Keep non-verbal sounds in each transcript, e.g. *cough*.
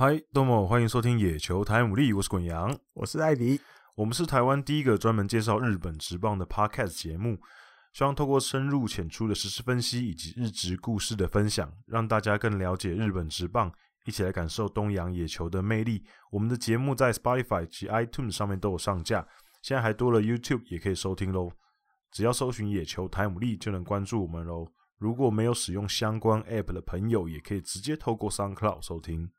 嗨，どうも，欢迎收听野球台姆利，我是滚羊，我是艾迪，我们是台湾第一个专门介绍日本职棒的 Podcast 节目，希望透过深入浅出的时事分析以及日职故事的分享，让大家更了解日本职棒，一起来感受东洋野球的魅力。我们的节目在 Spotify 及 iTunes 上面都有上架，现在还多了 YouTube 也可以收听喽。只要搜寻野球台姆利就能关注我们喽。如果没有使用相关 App 的朋友，也可以直接透过 SoundCloud 收听。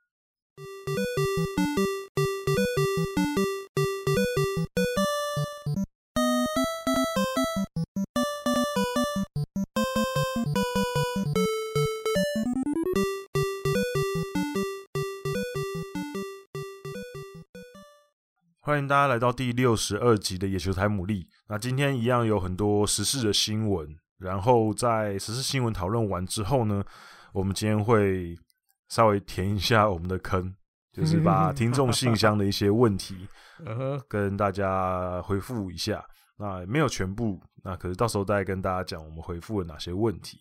欢迎大家来到第六十二集的野球台姆利。那今天一样有很多时事的新闻，然后在时事新闻讨论完之后呢，我们今天会稍微填一下我们的坑。*laughs* 就是把听众信箱的一些问题，*laughs* 跟大家回复一下。那没有全部，那可是到时候再跟大家讲我们回复了哪些问题。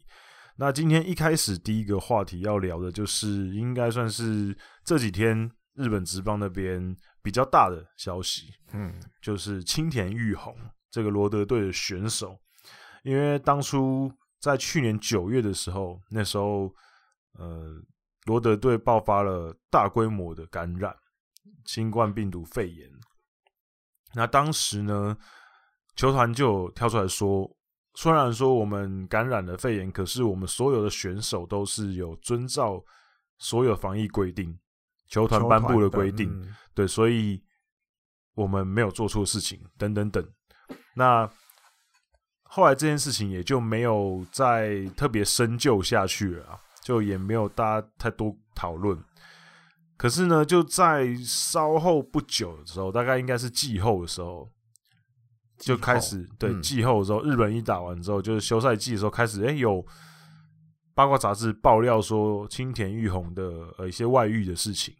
那今天一开始第一个话题要聊的就是，应该算是这几天日本职棒那边比较大的消息。嗯，就是青田玉红这个罗德队的选手，因为当初在去年九月的时候，那时候，呃。罗德队爆发了大规模的感染新冠病毒肺炎，那当时呢，球团就跳出来说，虽然说我们感染了肺炎，可是我们所有的选手都是有遵照所有防疫规定，球团颁布的规定，嗯、对，所以我们没有做错事情，等等等。那后来这件事情也就没有再特别深究下去了。就也没有大家太多讨论，可是呢，就在稍后不久的时候，大概应该是季后的时候，就开始对、嗯、季后的时候，日本一打完之后，就是休赛季的时候开始，哎、欸，有八卦杂志爆料说青田玉宏的呃一些外遇的事情，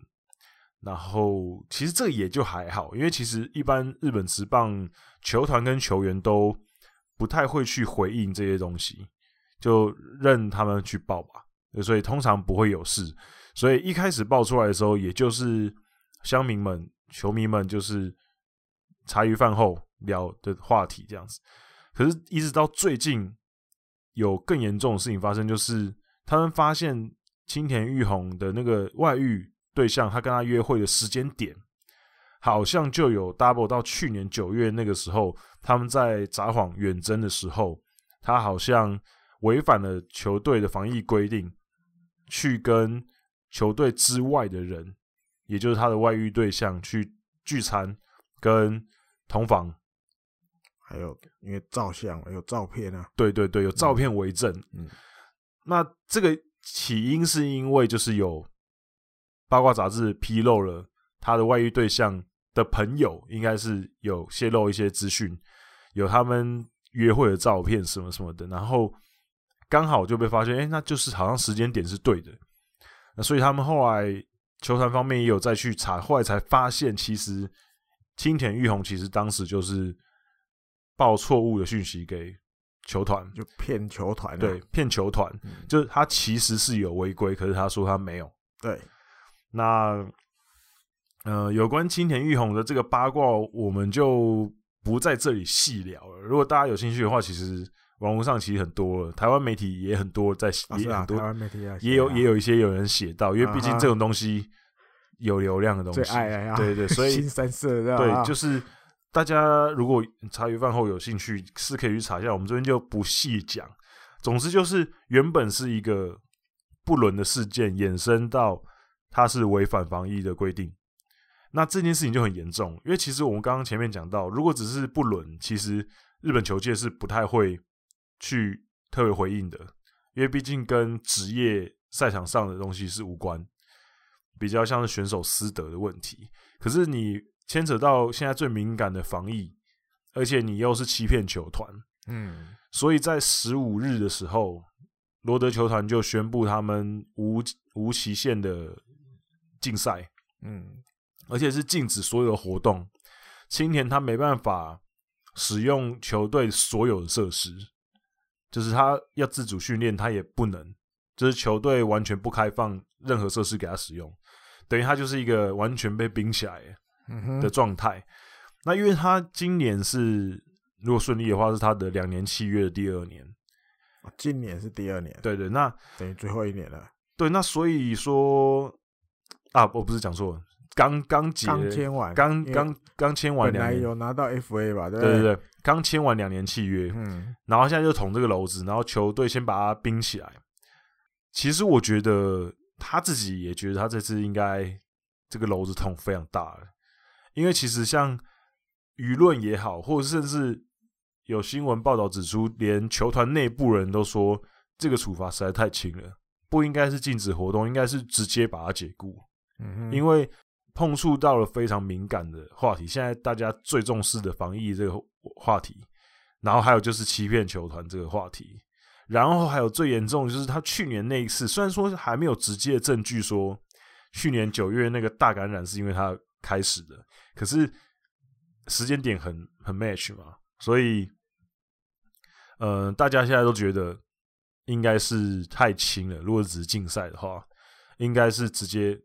然后其实这也就还好，因为其实一般日本职棒球团跟球员都不太会去回应这些东西，就任他们去报吧。所以通常不会有事，所以一开始爆出来的时候，也就是乡民们、球迷们就是茶余饭后聊的话题这样子。可是，一直到最近有更严重的事情发生，就是他们发现青田玉宏的那个外遇对象，他跟他约会的时间点，好像就有 double 到去年九月那个时候，他们在札幌远征的时候，他好像违反了球队的防疫规定。去跟球队之外的人，也就是他的外遇对象去聚餐，跟同房，还有因为照相有照片啊，对对对，有照片为证。嗯，那这个起因是因为就是有八卦杂志披露了他的外遇对象的朋友，应该是有泄露一些资讯，有他们约会的照片什么什么的，然后。刚好就被发现，哎、欸，那就是好像时间点是对的，那所以他们后来球团方面也有再去查，后来才发现，其实青田玉红其实当时就是报错误的讯息给球团，就骗球团，对，骗球团，嗯、就是他其实是有违规，可是他说他没有。对，那呃，有关青田玉红的这个八卦，我们就不在这里细聊了。如果大家有兴趣的话，其实。网络上其实很多了，台湾媒体也很多在写，也很多，台湾媒体也有也有一些有人写到，因为毕竟这种东西有流量的东西，对对，所以新三色对，就是大家如果茶余饭后有兴趣，是可以去查一下，我们这边就不细讲。总之就是原本是一个不伦的事件，衍生到它是违反防疫的规定，那这件事情就很严重，因为其实我们刚刚前面讲到，如果只是不伦，其实日本球界是不太会。去特别回应的，因为毕竟跟职业赛场上的东西是无关，比较像是选手私德的问题。可是你牵扯到现在最敏感的防疫，而且你又是欺骗球团，嗯，所以在十五日的时候，罗德球团就宣布他们无无期限的禁赛，嗯，而且是禁止所有的活动。青田他没办法使用球队所有的设施。就是他要自主训练，他也不能。就是球队完全不开放任何设施给他使用。等于他就是一个完全被冰起来的状态。嗯、那因为他今年是如果顺利的话，是他的两年契约的第二年。今年是第二年，对对，那等于最后一年了。对，那所以说啊，我不是讲错了，刚刚结，刚签完，刚刚刚签完两年，本来有拿到 FA 吧？对对对，刚签完两年契约，嗯，然后现在就捅这个篓子，然后球队先把他冰起来。其实我觉得他自己也觉得他这次应该这个篓子捅非常大了，因为其实像舆论也好，或者甚至。有新闻报道指出，连球团内部人都说这个处罚实在太轻了，不应该是禁止活动，应该是直接把他解雇。嗯哼，因为碰触到了非常敏感的话题，现在大家最重视的防疫这个话题，然后还有就是欺骗球团这个话题，然后还有最严重的就是他去年那一次，虽然说还没有直接的证据说去年九月那个大感染是因为他开始的，可是时间点很很 match 嘛，所以。呃，大家现在都觉得应该是太轻了。如果只是竞赛的话，应该是直接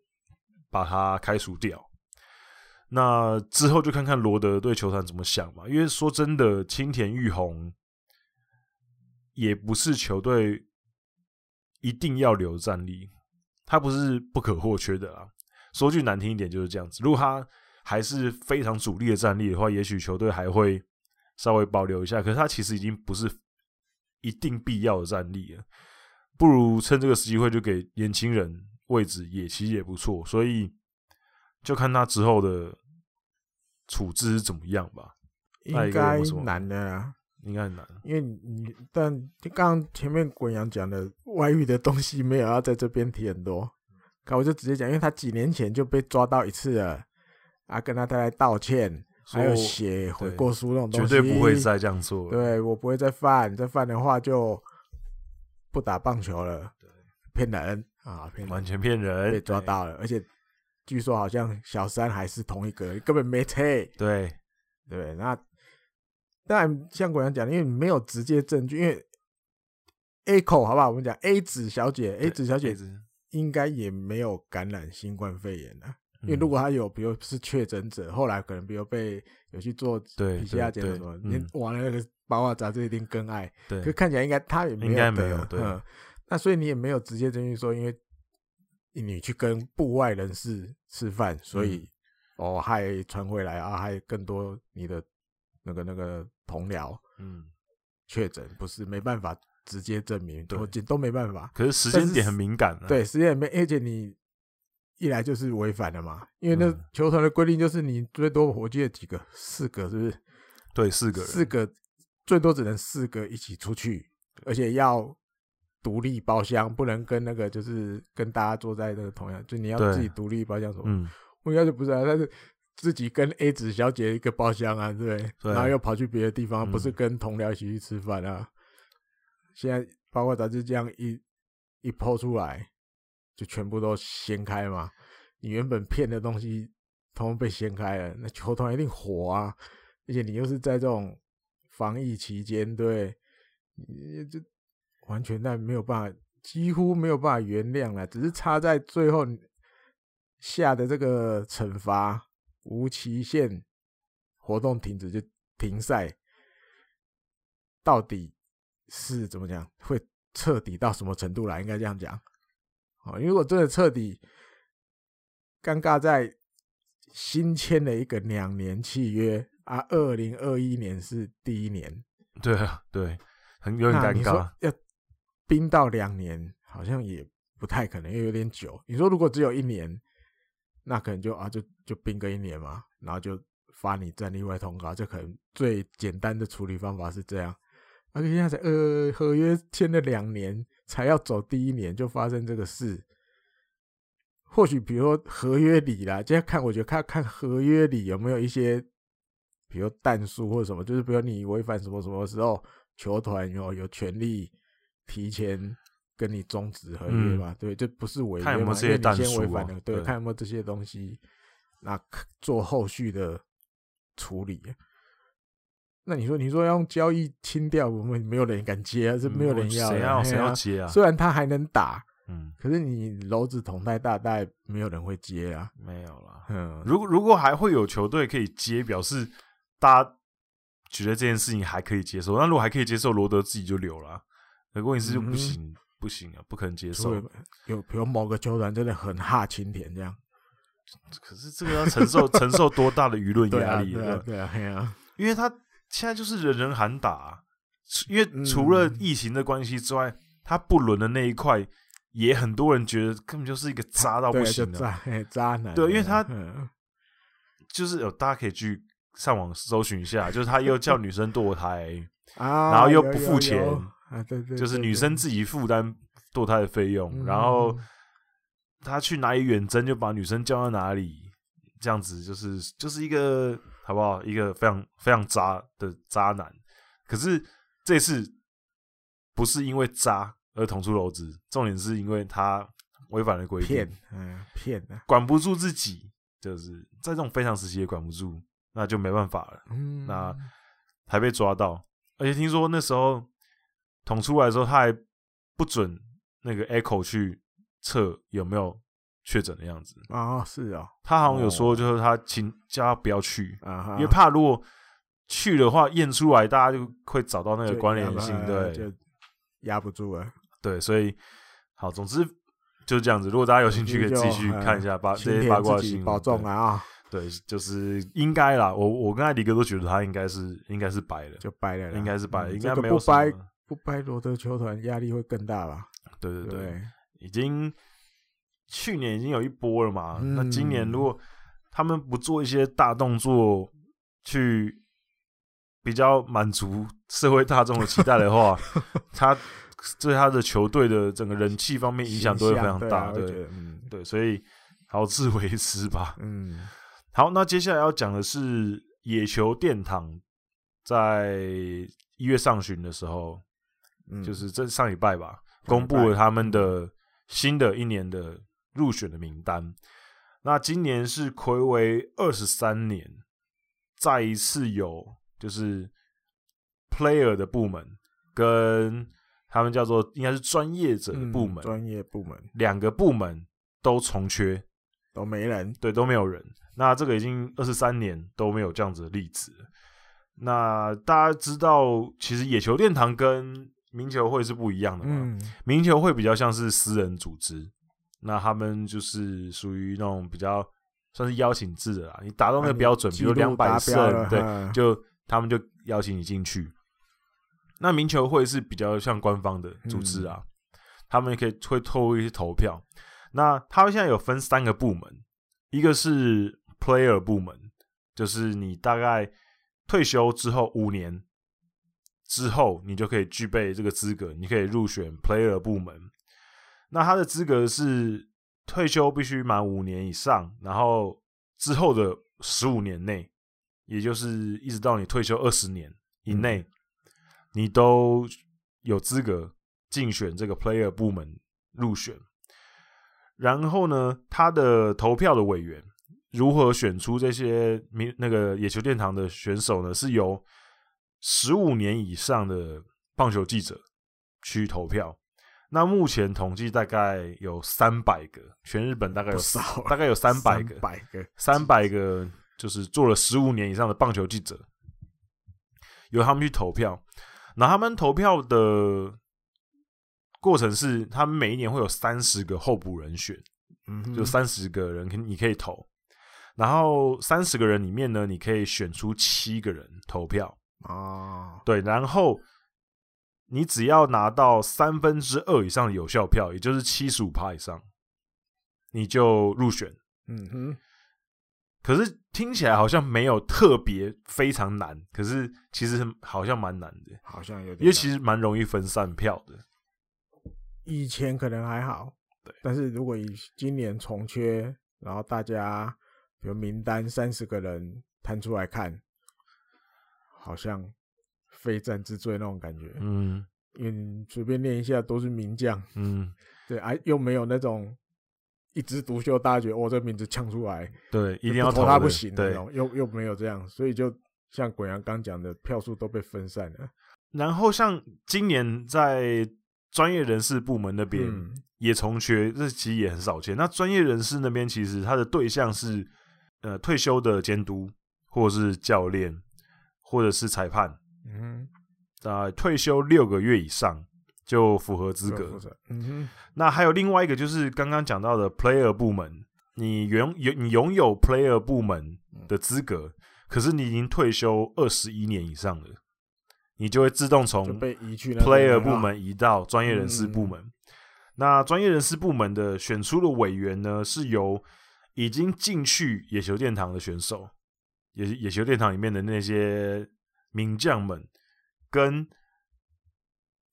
把他开除掉。那之后就看看罗德对球团怎么想嘛。因为说真的，青田裕宏也不是球队一定要留战力，他不是不可或缺的啊。说句难听一点，就是这样子。如果他还是非常主力的战力的话，也许球队还会稍微保留一下。可是他其实已经不是。一定必要的战力了，不如趁这个机会就给年轻人位置，也其实也不错。所以就看他之后的处置是怎么样吧。应该难的啊，应该很难，因为你但刚刚前面滚阳讲的外遇的东西没有要在这边提很多，那我就直接讲，因为他几年前就被抓到一次了，啊，跟他太太道歉。还有写悔过书那种东西，绝对不会再这样做。对，我不会再犯，再犯的话就不打棒球了。骗人啊，骗人，完全骗人，被抓到了。而且据说好像小三还是同一个，根本没车。对对，那当然像国阳讲的，因为你没有直接证据，因为 A 口好不好？我们讲 A 子小姐，A 子小姐应该也没有感染新冠肺炎的。因为如果他有，比如是确诊者，后来可能比如被有去做 PCR 检查什么，你完了那个八卦杂志一定更爱。对，可看起来应该他也没有，应该没有。对，那所以你也没有直接证据说，因为你去跟部外人士吃饭，所以哦还传回来啊，还更多你的那个那个同僚嗯确诊，不是没办法直接证明，都都没办法。可是时间点很敏感，对，时间点没，而且你。一来就是违反了嘛，因为那球团的规定就是你最多我记得几个，四个是不是？对，四个人，四个最多只能四个一起出去，而且要独立包厢，不能跟那个就是跟大家坐在那个同样，就你要自己独立包厢什么。嗯，我应该就不是啊，但是自己跟 A 子小姐一个包厢啊，对然后又跑去别的地方，不是跟同僚一起去吃饭啊。现在包括咱就这样一一抛出来。就全部都掀开嘛，你原本骗的东西，通通被掀开了，那球团一定火啊！而且你又是在这种防疫期间，对，你这完全但没有办法，几乎没有办法原谅了，只是差在最后下的这个惩罚，无期限活动停止就停赛，到底是怎么讲？会彻底到什么程度来？应该这样讲。哦，如果真的彻底尴尬，在新签了一个两年契约啊，二零二一年是第一年，对啊，对，很有点尴尬。要冰到两年，好像也不太可能，因为有点久。你说如果只有一年，那可能就啊，就就冰个一年嘛，然后就发你战力外通告，这可能最简单的处理方法是这样。而且现在才呃，合约签了两年。才要走第一年就发生这个事，或许比如说合约里啦，现在看我觉得看看合约里有没有一些，比如但书或者什么，就是比如你违反什么什么时候，球团有有权利提前跟你终止合约嘛？嗯、对，这不是违约嘛？因为你先违反了，啊、对，对看有没有这些东西，那做后续的处理。那你说，你说要用交易清掉，我们没有人敢接啊，是没有人要，谁要谁要接啊？虽然他还能打，嗯，可是你篓子捅太大，大概没有人会接啊。没有啦。嗯，如果如果还会有球队可以接，表示大家觉得这件事情还可以接受。那如果还可以接受，罗德自己就留了。可问题是就不行，嗯、不行啊，不可能接受。有比如某个球团真的很哈青田这样，可是这个要承受 *laughs* 承受多大的舆论压力？对啊，对啊，对啊，因为他现在就是人人喊打、啊，因为除了疫情的关系之外，嗯、他不伦的那一块。也很多人觉得根本就是一个渣到不行的渣渣男，对，因为他就是有大家可以去上网搜寻一下，就是他又叫女生堕胎啊，然后又不付钱啊，对对，就是女生自己负担堕胎的费用，然后他去哪里远征就把女生叫到哪里，这样子就是就是一个好不好？一个非常非常渣的渣男。可是这次不是因为渣。而捅出篓子，重点是因为他违反了规定，骗，嗯，骗的，管不住自己，就是在这种非常时期也管不住，那就没办法了。嗯，那还被抓到，而且听说那时候捅出来的时候，他还不准那个 Echo 去测有没有确诊的样子啊。是啊，他好像有说，就是他请叫他不要去，因为怕如果去的话验出来，大家就会找到那个关联性，对，就压不住了。对，所以好，总之就是这样子。如果大家有兴趣，可以继续看一下八这些八卦新闻。保重啊！对，就是应该啦。我我跟艾迪哥都觉得他应该是应该是白的，就白了，应该是白的，应该没有不掰不掰罗德球团压力会更大吧？对对对，已经去年已经有一波了嘛。那今年如果他们不做一些大动作，去比较满足社会大众的期待的话，*laughs* 他。对他的球队的整个人气方面影响都会非常大，对，对，嗯，对，所以好自为之吧。嗯，好，那接下来要讲的是野球殿堂在一月上旬的时候，嗯，就是这上礼拜吧，公布了他们的新的一年的入选的名单。那今年是魁违二十三年，再一次有就是 player 的部门跟他们叫做应该是专业者的部门，专、嗯、业部门两个部门都重缺，都没人，对，都没有人。那这个已经二十三年都没有这样子的例子。那大家知道，其实野球殿堂跟名球会是不一样的嘛？嗯、名球会比较像是私人组织，那他们就是属于那种比较算是邀请制的啦。你达到那个标准，比如两百胜，对，就他们就邀请你进去。那名球会是比较像官方的组织啊，嗯、他们也可以会透过一些投票。那他们现在有分三个部门，一个是 player 部门，就是你大概退休之后五年之后，你就可以具备这个资格，你可以入选 player 部门。那他的资格是退休必须满五年以上，然后之后的十五年内，也就是一直到你退休二十年以内。嗯你都有资格竞选这个 player 部门入选，然后呢，他的投票的委员如何选出这些名那个野球殿堂的选手呢？是由十五年以上的棒球记者去投票。那目前统计大概有三百个，全日本大概有少，大概有三百个，百个，三百个就是做了十五年以上的棒球记者，由他们去投票。那他们投票的过程是，他们每一年会有三十个候补人选，嗯，就三十个人，你可以投，然后三十个人里面呢，你可以选出七个人投票啊，对，然后你只要拿到三分之二以上的有效票，也就是七十五趴以上，你就入选，嗯哼。可是听起来好像没有特别非常难，可是其实好像蛮难的，好像有点，因为其实蛮容易分散票的。以前可能还好，对，但是如果以今年重缺，然后大家比如名单三十个人摊出来看，好像非战之罪那种感觉，嗯，因为你随便念一下都是名将，嗯，*laughs* 对，哎、啊，又没有那种。一枝独秀，大家觉得我这个名字呛出来，对，一定要投他不行的那种，又又没有这样，所以就像滚阳刚讲的，票数都被分散了。然后像今年在专业人士部门那边，嗯、也从缺，这其实也很少见。那专业人士那边其实他的对象是呃退休的监督，或者是教练，或者是裁判。嗯，在退休六个月以上就符合资格。嗯哼。那还有另外一个就是刚刚讲到的 player 部门，你拥有你拥有 player 部门的资格，可是你已经退休二十一年以上了，你就会自动从 player 部门移到专业人士部门。那专业人士部门的选出的委员呢，是由已经进去野球殿堂的选手，野野球殿堂里面的那些名将们，跟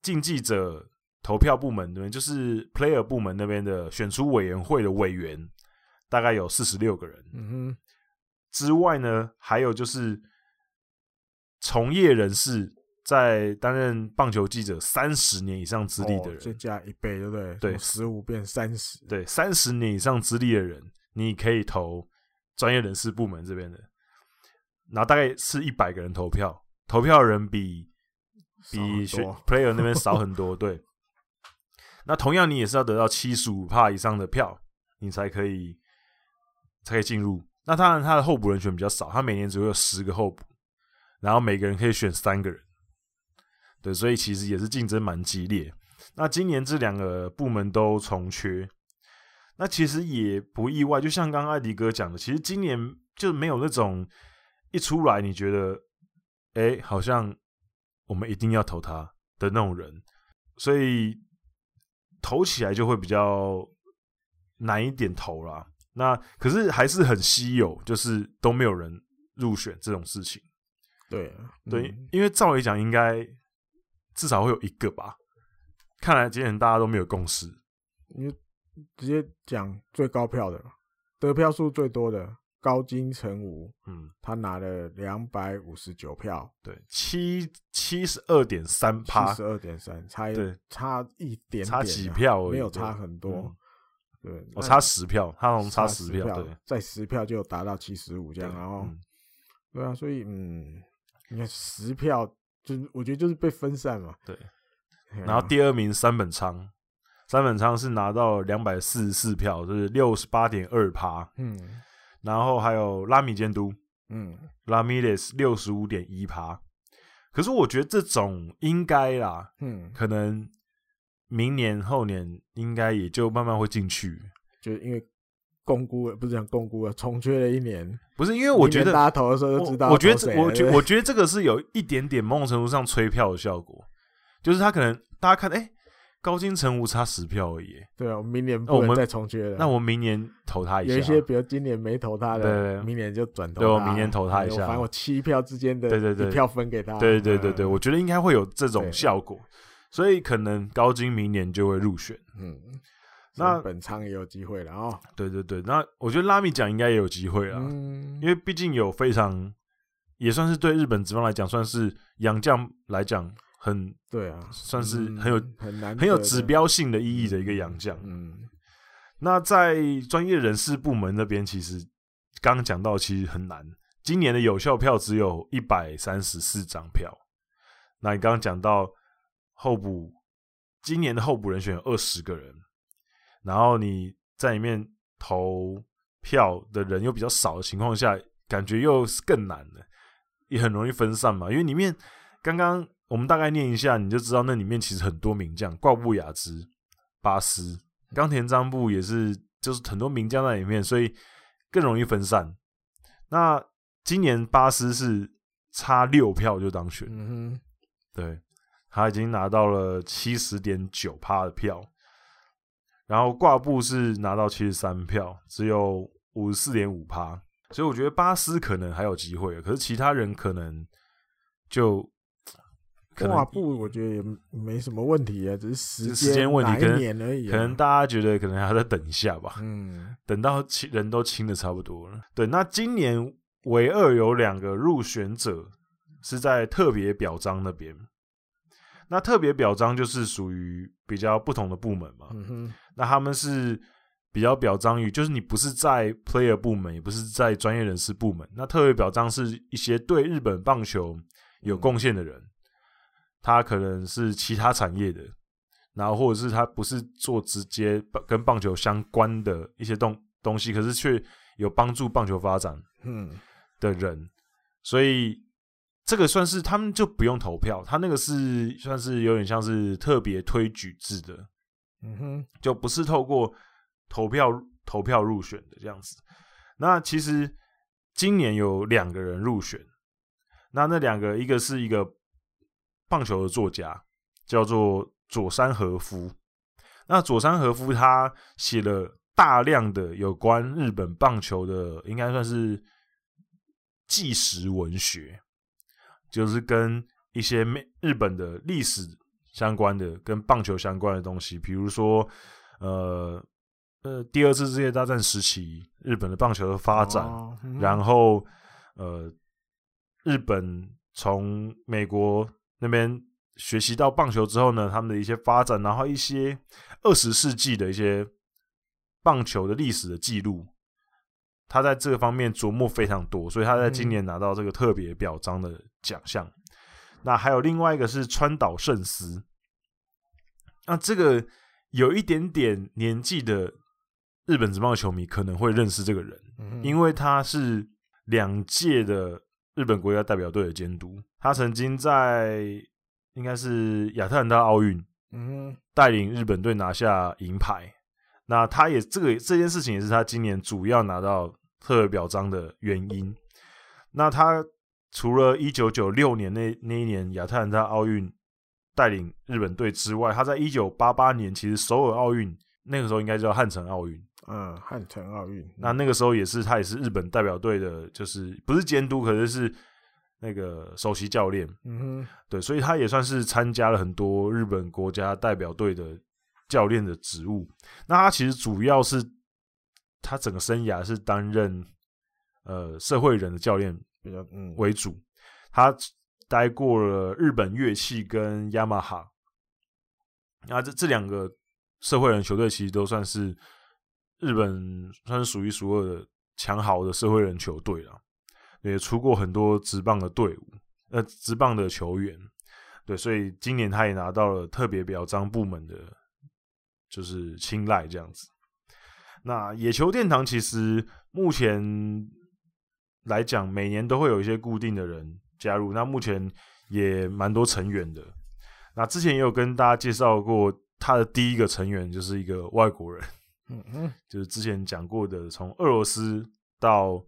竞技者投票部门那边，就是 player 部门那边的选出委员会的委员，大概有四十六个人。嗯哼。之外呢，还有就是从业人士。在担任棒球记者三十年以上资历的人，再、哦、加一倍，对不对？对，十五变三十，对，三十年以上资历的人，你可以投专业人士部门这边的，然后大概是一百个人投票，投票的人比比选 player 那边少很多，*laughs* 对。那同样，你也是要得到七十五趴以上的票，你才可以才可以进入。那当然，他的候补人选比较少，他每年只会有十个候补，然后每个人可以选三个人。对，所以其实也是竞争蛮激烈。那今年这两个部门都重缺，那其实也不意外。就像刚刚艾迪哥讲的，其实今年就没有那种一出来你觉得，哎，好像我们一定要投他的那种人，所以投起来就会比较难一点投啦。那可是还是很稀有，就是都没有人入选这种事情。对，对，嗯，因为照理讲应该。至少会有一个吧。看来今天大家都没有共识。你直接讲最高票的，得票数最多的高金成武，嗯，他拿了两百五十九票，对，七七十二点三趴，七十二点三，差一差一点点，差几票而已，没有差很多。嗯、对，我、哦、差十票，他从差十票，对，在十票就达到七十五这样，然后，嗯、对啊，所以嗯，你看十票。就是我觉得就是被分散嘛，对。然后第二名三本仓，三本仓是拿到两百四十四票，就是六十八点二趴。嗯。然后还有拉米监督，嗯，拉米雷斯六十五点一趴。可是我觉得这种应该啦，嗯，可能明年后年应该也就慢慢会进去，就因为。共估不是讲共估了，重缺了一年，不是因为我觉得大家投的时候就知道我。我觉得，*laughs* 我觉我觉得这个是有一点点某种程度上催票的效果，就是他可能大家看，哎、欸，高金城无差十票而已。对啊，我们明年不能再重缺了。那我们明年投他一下。有一些，比如今年没投他的，对明年就转投他。对，我明年投他一下。反正我七票之间的，对对对，一票分给他。对对对对，我觉得应该会有这种效果，所以可能高金明年就会入选。嗯。那本仓也有机会了哦。对对对，那我觉得拉米奖应该也有机会了，嗯、因为毕竟有非常也算是对日本职棒来讲，算是洋将来讲很对啊，算是很有、嗯、很难很有指标性的意义的一个洋将。嗯，那在专业人士部门那边，其实刚刚讲到其实很难，今年的有效票只有一百三十四张票。那你刚刚讲到候补，今年的候补人选有二十个人。然后你在里面投票的人又比较少的情况下，感觉又是更难的，也很容易分散嘛。因为里面刚刚我们大概念一下，你就知道那里面其实很多名将，挂布雅兹、巴斯、冈田张布也是，就是很多名将在里面，所以更容易分散。那今年巴斯是差六票就当选，嗯哼，对，他已经拿到了七十点九趴的票。然后挂布是拿到七十三票，只有五十四点五趴，所以我觉得巴斯可能还有机会，可是其他人可能就挂布，我觉得也没什么问题啊，只是时时间问题，可能而已，可能大家觉得可能还要再等一下吧，嗯，等到清人都清的差不多了。对，那今年唯二有两个入选者是在特别表彰那边。那特别表彰就是属于比较不同的部门嘛，嗯哼，那他们是比较表彰于，就是你不是在 player 部门，也不是在专业人士部门。那特别表彰是一些对日本棒球有贡献的人，他可能是其他产业的，然后或者是他不是做直接跟棒球相关的一些东东西，可是却有帮助棒球发展嗯的人，嗯、所以这个算是他们就不用投票，他那个是算是有点像是特别推举制的，嗯哼，就不是透过投票投票入选的这样子。那其实今年有两个人入选，那那两个一个是一个棒球的作家，叫做佐山和夫。那佐山和夫他写了大量的有关日本棒球的，应该算是纪实文学，就是跟一些美日本的历史相关的、跟棒球相关的东西，比如说呃。呃，第二次世界大战时期，日本的棒球的发展，哦嗯、然后呃，日本从美国那边学习到棒球之后呢，他们的一些发展，然后一些二十世纪的一些棒球的历史的记录，他在这个方面琢磨非常多，所以他在今年拿到这个特别表彰的奖项。嗯、那还有另外一个是川岛圣司，那这个有一点点年纪的。日本职棒球迷可能会认识这个人，嗯、因为他是两届的日本国家代表队的监督。他曾经在应该是亚特兰大奥运，嗯，带领日本队拿下银牌。那他也这个这件事情也是他今年主要拿到特别表彰的原因。那他除了一九九六年那那一年亚特兰大奥运带领日本队之外，他在一九八八年其实首尔奥运那个时候应该叫汉城奥运。嗯，汉城奥运，那那个时候也是他也是日本代表队的，就是不是监督，可是是那个首席教练。嗯哼，对，所以他也算是参加了很多日本国家代表队的教练的职务。那他其实主要是他整个生涯是担任呃社会人的教练比较嗯为主。他待过了日本乐器跟雅马哈，那这这两个社会人球队其实都算是。日本算是数一数二的强豪的社会人球队了，也出过很多职棒的队伍，呃，职棒的球员，对，所以今年他也拿到了特别表彰部门的，就是青睐这样子。那野球殿堂其实目前来讲，每年都会有一些固定的人加入，那目前也蛮多成员的。那之前也有跟大家介绍过，他的第一个成员就是一个外国人。嗯嗯，就是之前讲过的，从俄罗斯到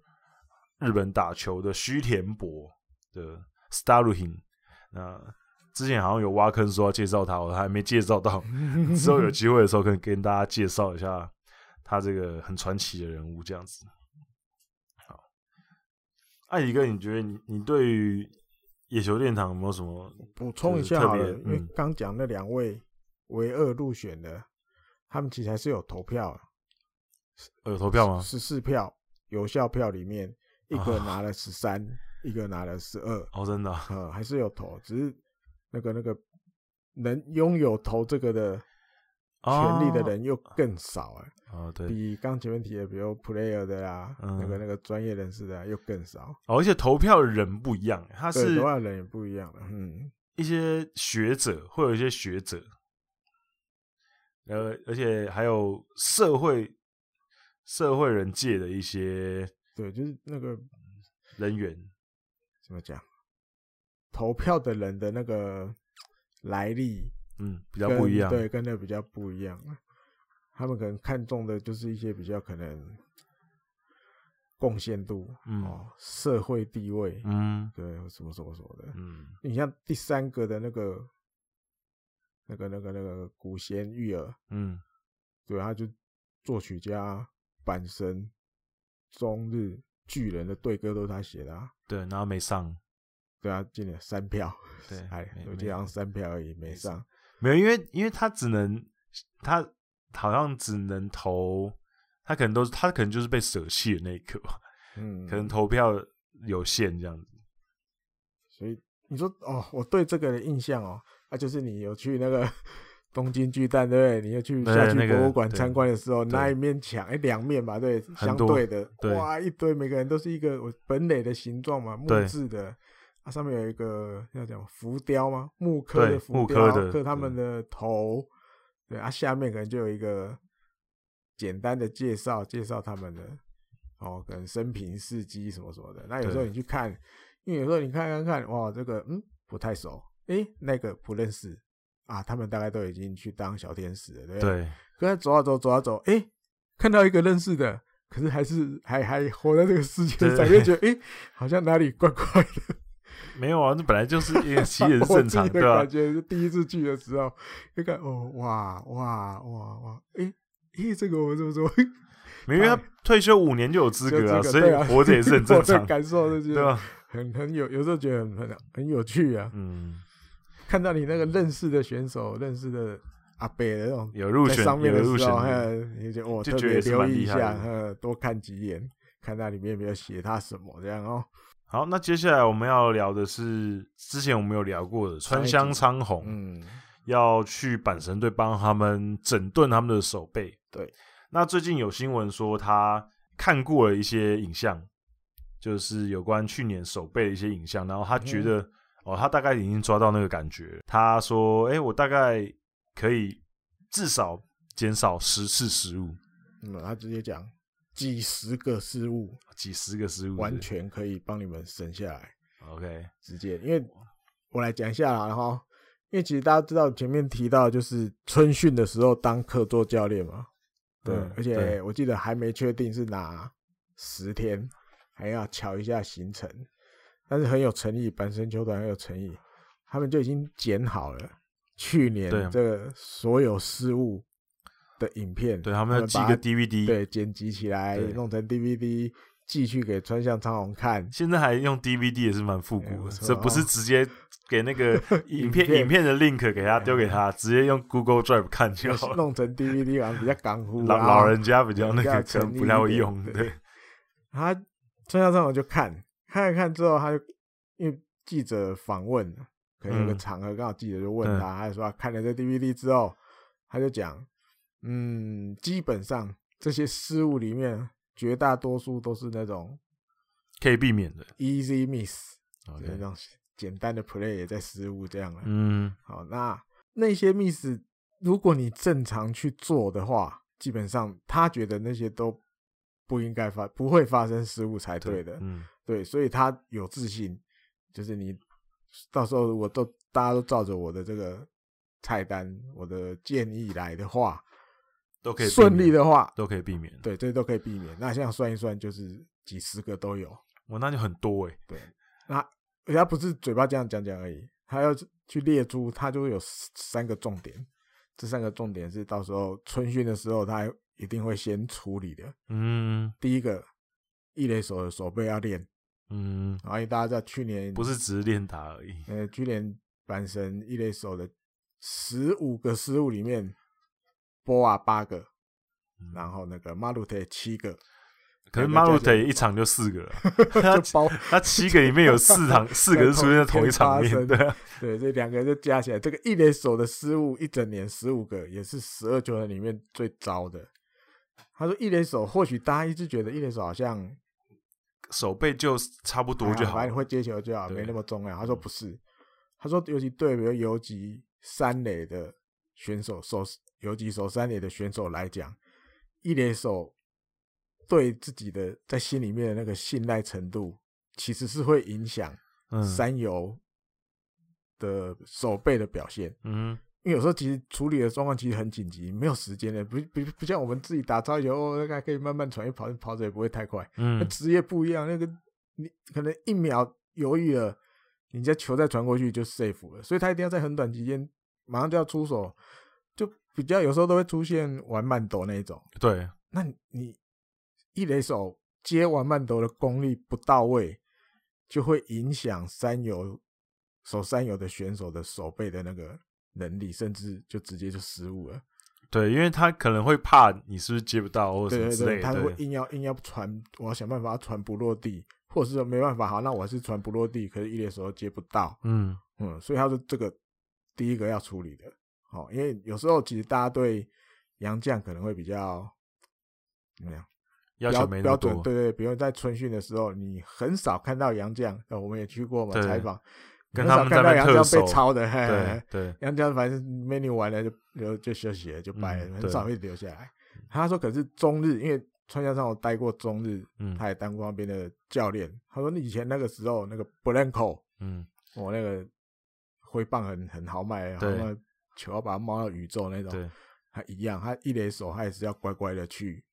日本打球的须田博的 Staruhin。那之前好像有挖坑说要介绍他，我还没介绍到。*laughs* 之后有机会的时候，可以跟大家介绍一下他这个很传奇的人物，这样子。好，艾迪哥，你觉得你你对于野球殿堂有没有什么补充一下好了？因为刚讲那两位唯二入选的。他们其实还是有投票，有投票吗？十四票有效票里面，*laughs* 一个拿了十三，啊，一个拿了十二。哦，真的，嗯，还是有投，只是那个那个能拥有投这个的权利的人又更少哎。哦，对，比刚前面提的，比如 player 的啦，嗯、那个那个专业人士的又更少。哦，而且投票的人不一样，他是投票的人也不一样的。嗯，一些学者会有一些学者。呃，而且还有社会社会人界的一些，对，就是那个人员怎么讲，投票的人的那个来历，嗯，比较不一样，对，跟那个比较不一样。他们可能看重的就是一些比较可能贡献度，嗯，哦，社会地位，嗯，对，什么什么什么的，嗯，你像第三个的那个。那个、那个、那个古贤玉儿，嗯，对，他就作曲家阪神、中日巨人的对歌都是他写的啊。对，然后没上，对啊，进了三票，对，还有这样三票而已，没上。没有，因为因为他只能，他好像只能投，他可能都是他可能就是被舍弃的那一刻吧，嗯，可能投票有限这样子。所以你说哦，我对这个的印象哦。啊，就是你有去那个 *laughs* 东京巨蛋，对不对？你有去下去博物馆参观的时候，那一面墙，哎，两面吧，对，相对的，哇，一堆，每个人都是一个我本垒的形状嘛，木质的，啊，上面有一个要讲浮雕吗？木刻的浮雕，刻他们的头，对啊，下面可能就有一个简单的介绍，介绍他们的哦，可能生平事迹什么什么的。那有时候你去看，因为有时候你看看看，哇，这个嗯不太熟，诶，那个不认识啊，他们大概都已经去当小天使了，对不对？对。跟他走啊走，走啊走，诶，看到一个认识的，可是还是还还活在这个世界上，就觉得诶，好像哪里怪怪的。*laughs* 没有啊，那本来就是一个其实是正常的感觉。是第一次去的时候，一看哦，哇哇哇哇，诶诶，这个我怎么说？因为 *laughs* 他 *laughs* 退休五年就有资格啊，所以活着也是很正常。感受这些，对吧？很很有，有时候觉得很很很有趣啊。嗯，看到你那个认识的选手，认识的阿伯的那种有入选上面的时候，你就我特别留意一下，多看几眼，看那里面有没有写他什么这样哦。好，那接下来我们要聊的是之前我们有聊过的川香昌鸿，嗯，要去阪神队帮他们整顿他们的手背。对，那最近有新闻说他看过了一些影像，就是有关去年手背的一些影像，然后他觉得、嗯、哦，他大概已经抓到那个感觉。他说：“哎、欸，我大概可以至少减少十次失误。”嗯，他直接讲。几十个失误，几十个失误，完全可以帮你们省下来。OK，直接，因为我来讲一下啦，然后，因为其实大家知道前面提到就是春训的时候当客座教练嘛，对，嗯、而且我记得还没确定是哪十天，还要瞧一下行程，但是很有诚意，板神球团很有诚意，他们就已经剪好了去年这个所有失误。的影片，对，他们要寄个 DVD，对，剪辑起来弄成 DVD 寄去给川向昌鸿看。现在还用 DVD 也是蛮复古的，这不是直接给那个 *laughs* 影片影片的 link 给他丢给他，直接用 Google Drive 看就好。弄成 DVD 好像比较港呼，老老人家比较那个可能不太会用。对，他川向昌鸿就看看一看之后，他就因为记者访问，可能有个场合刚好记者就问他，他就说看了这 DVD 之后，他就讲。嗯，基本上这些失误里面，绝大多数都是那种可以避免的 easy miss，那种简单的 play 也在失误这样了。嗯，好，那那些 miss，如果你正常去做的话，基本上他觉得那些都不应该发，不会发生失误才对的。嗯，对，所以他有自信，就是你到时候如果都大家都照着我的这个菜单、我的建议来的话。都可以顺利的话，都可以避免。对，这些都可以避免。那这样算一算，就是几十个都有。我，那就很多哎、欸。对，那人家不是嘴巴这样讲讲而已，他要去列出，他就会有三个重点。这三个重点是到时候春训的时候，他一定会先处理的。嗯，第一个，一垒手的手背要练。嗯，然后大家知道去年不是只是练打而已。呃，去年阪神一垒手的十五个失误里面。波瓦八个，然后那个马鲁特七个，可是马鲁特一场就四个了，*laughs* 他包他七个里面有四场 *laughs* 四个是出现在同一场面，对对，这两个就加起来，这个一垒手的失误一整年十五个，也是十二球员里面最糟的。他说一垒手或许大家一直觉得一垒手好像守备就差不多就好，反正会接球就好，没那么重要。他说不是，他说尤其对比如游击三垒的选手手。游击手三垒的选手来讲，一垒手对自己的在心里面的那个信赖程度，其实是会影响三游的手背的表现。嗯，因为有时候其实处理的状况其实很紧急，没有时间的，不不不像我们自己打超球，哦，概可以慢慢传，一跑跑着也不会太快。嗯，那职业不一样，那个你可能一秒犹豫了，你家球再传过去就 safe 了，所以他一定要在很短期间马上就要出手。就比较有时候都会出现玩慢抖那一种，对，那你一垒手接玩慢抖的功力不到位，就会影响三游守三游的选手的手背的那个能力，甚至就直接就失误了。对，因为他可能会怕你是不是接不到或者什么之类的，他会硬要硬要传，我要想办法传不落地，或者是说没办法，好，那我还是传不落地，可是一的时候接不到，嗯嗯，所以他是这个第一个要处理的。哦，因为有时候其实大家对杨绛可能会比较怎么样？要求没。标准，对对，比如在春训的时候，你很少看到杨绛，呃，我们也去过嘛采访，跟他们在那特守被抄的，对对，杨江反正 menu 完了就就就休息了，就掰了，很少会留下来。他说：“可是中日，因为川相上我待过中日，嗯，他也当过那边的教练。他说，你以前那个时候那个 Blanco，嗯，我那个挥棒很很豪迈，然后球要把它猫到宇宙那种，对，他一样，他一垒手他也是要乖乖的去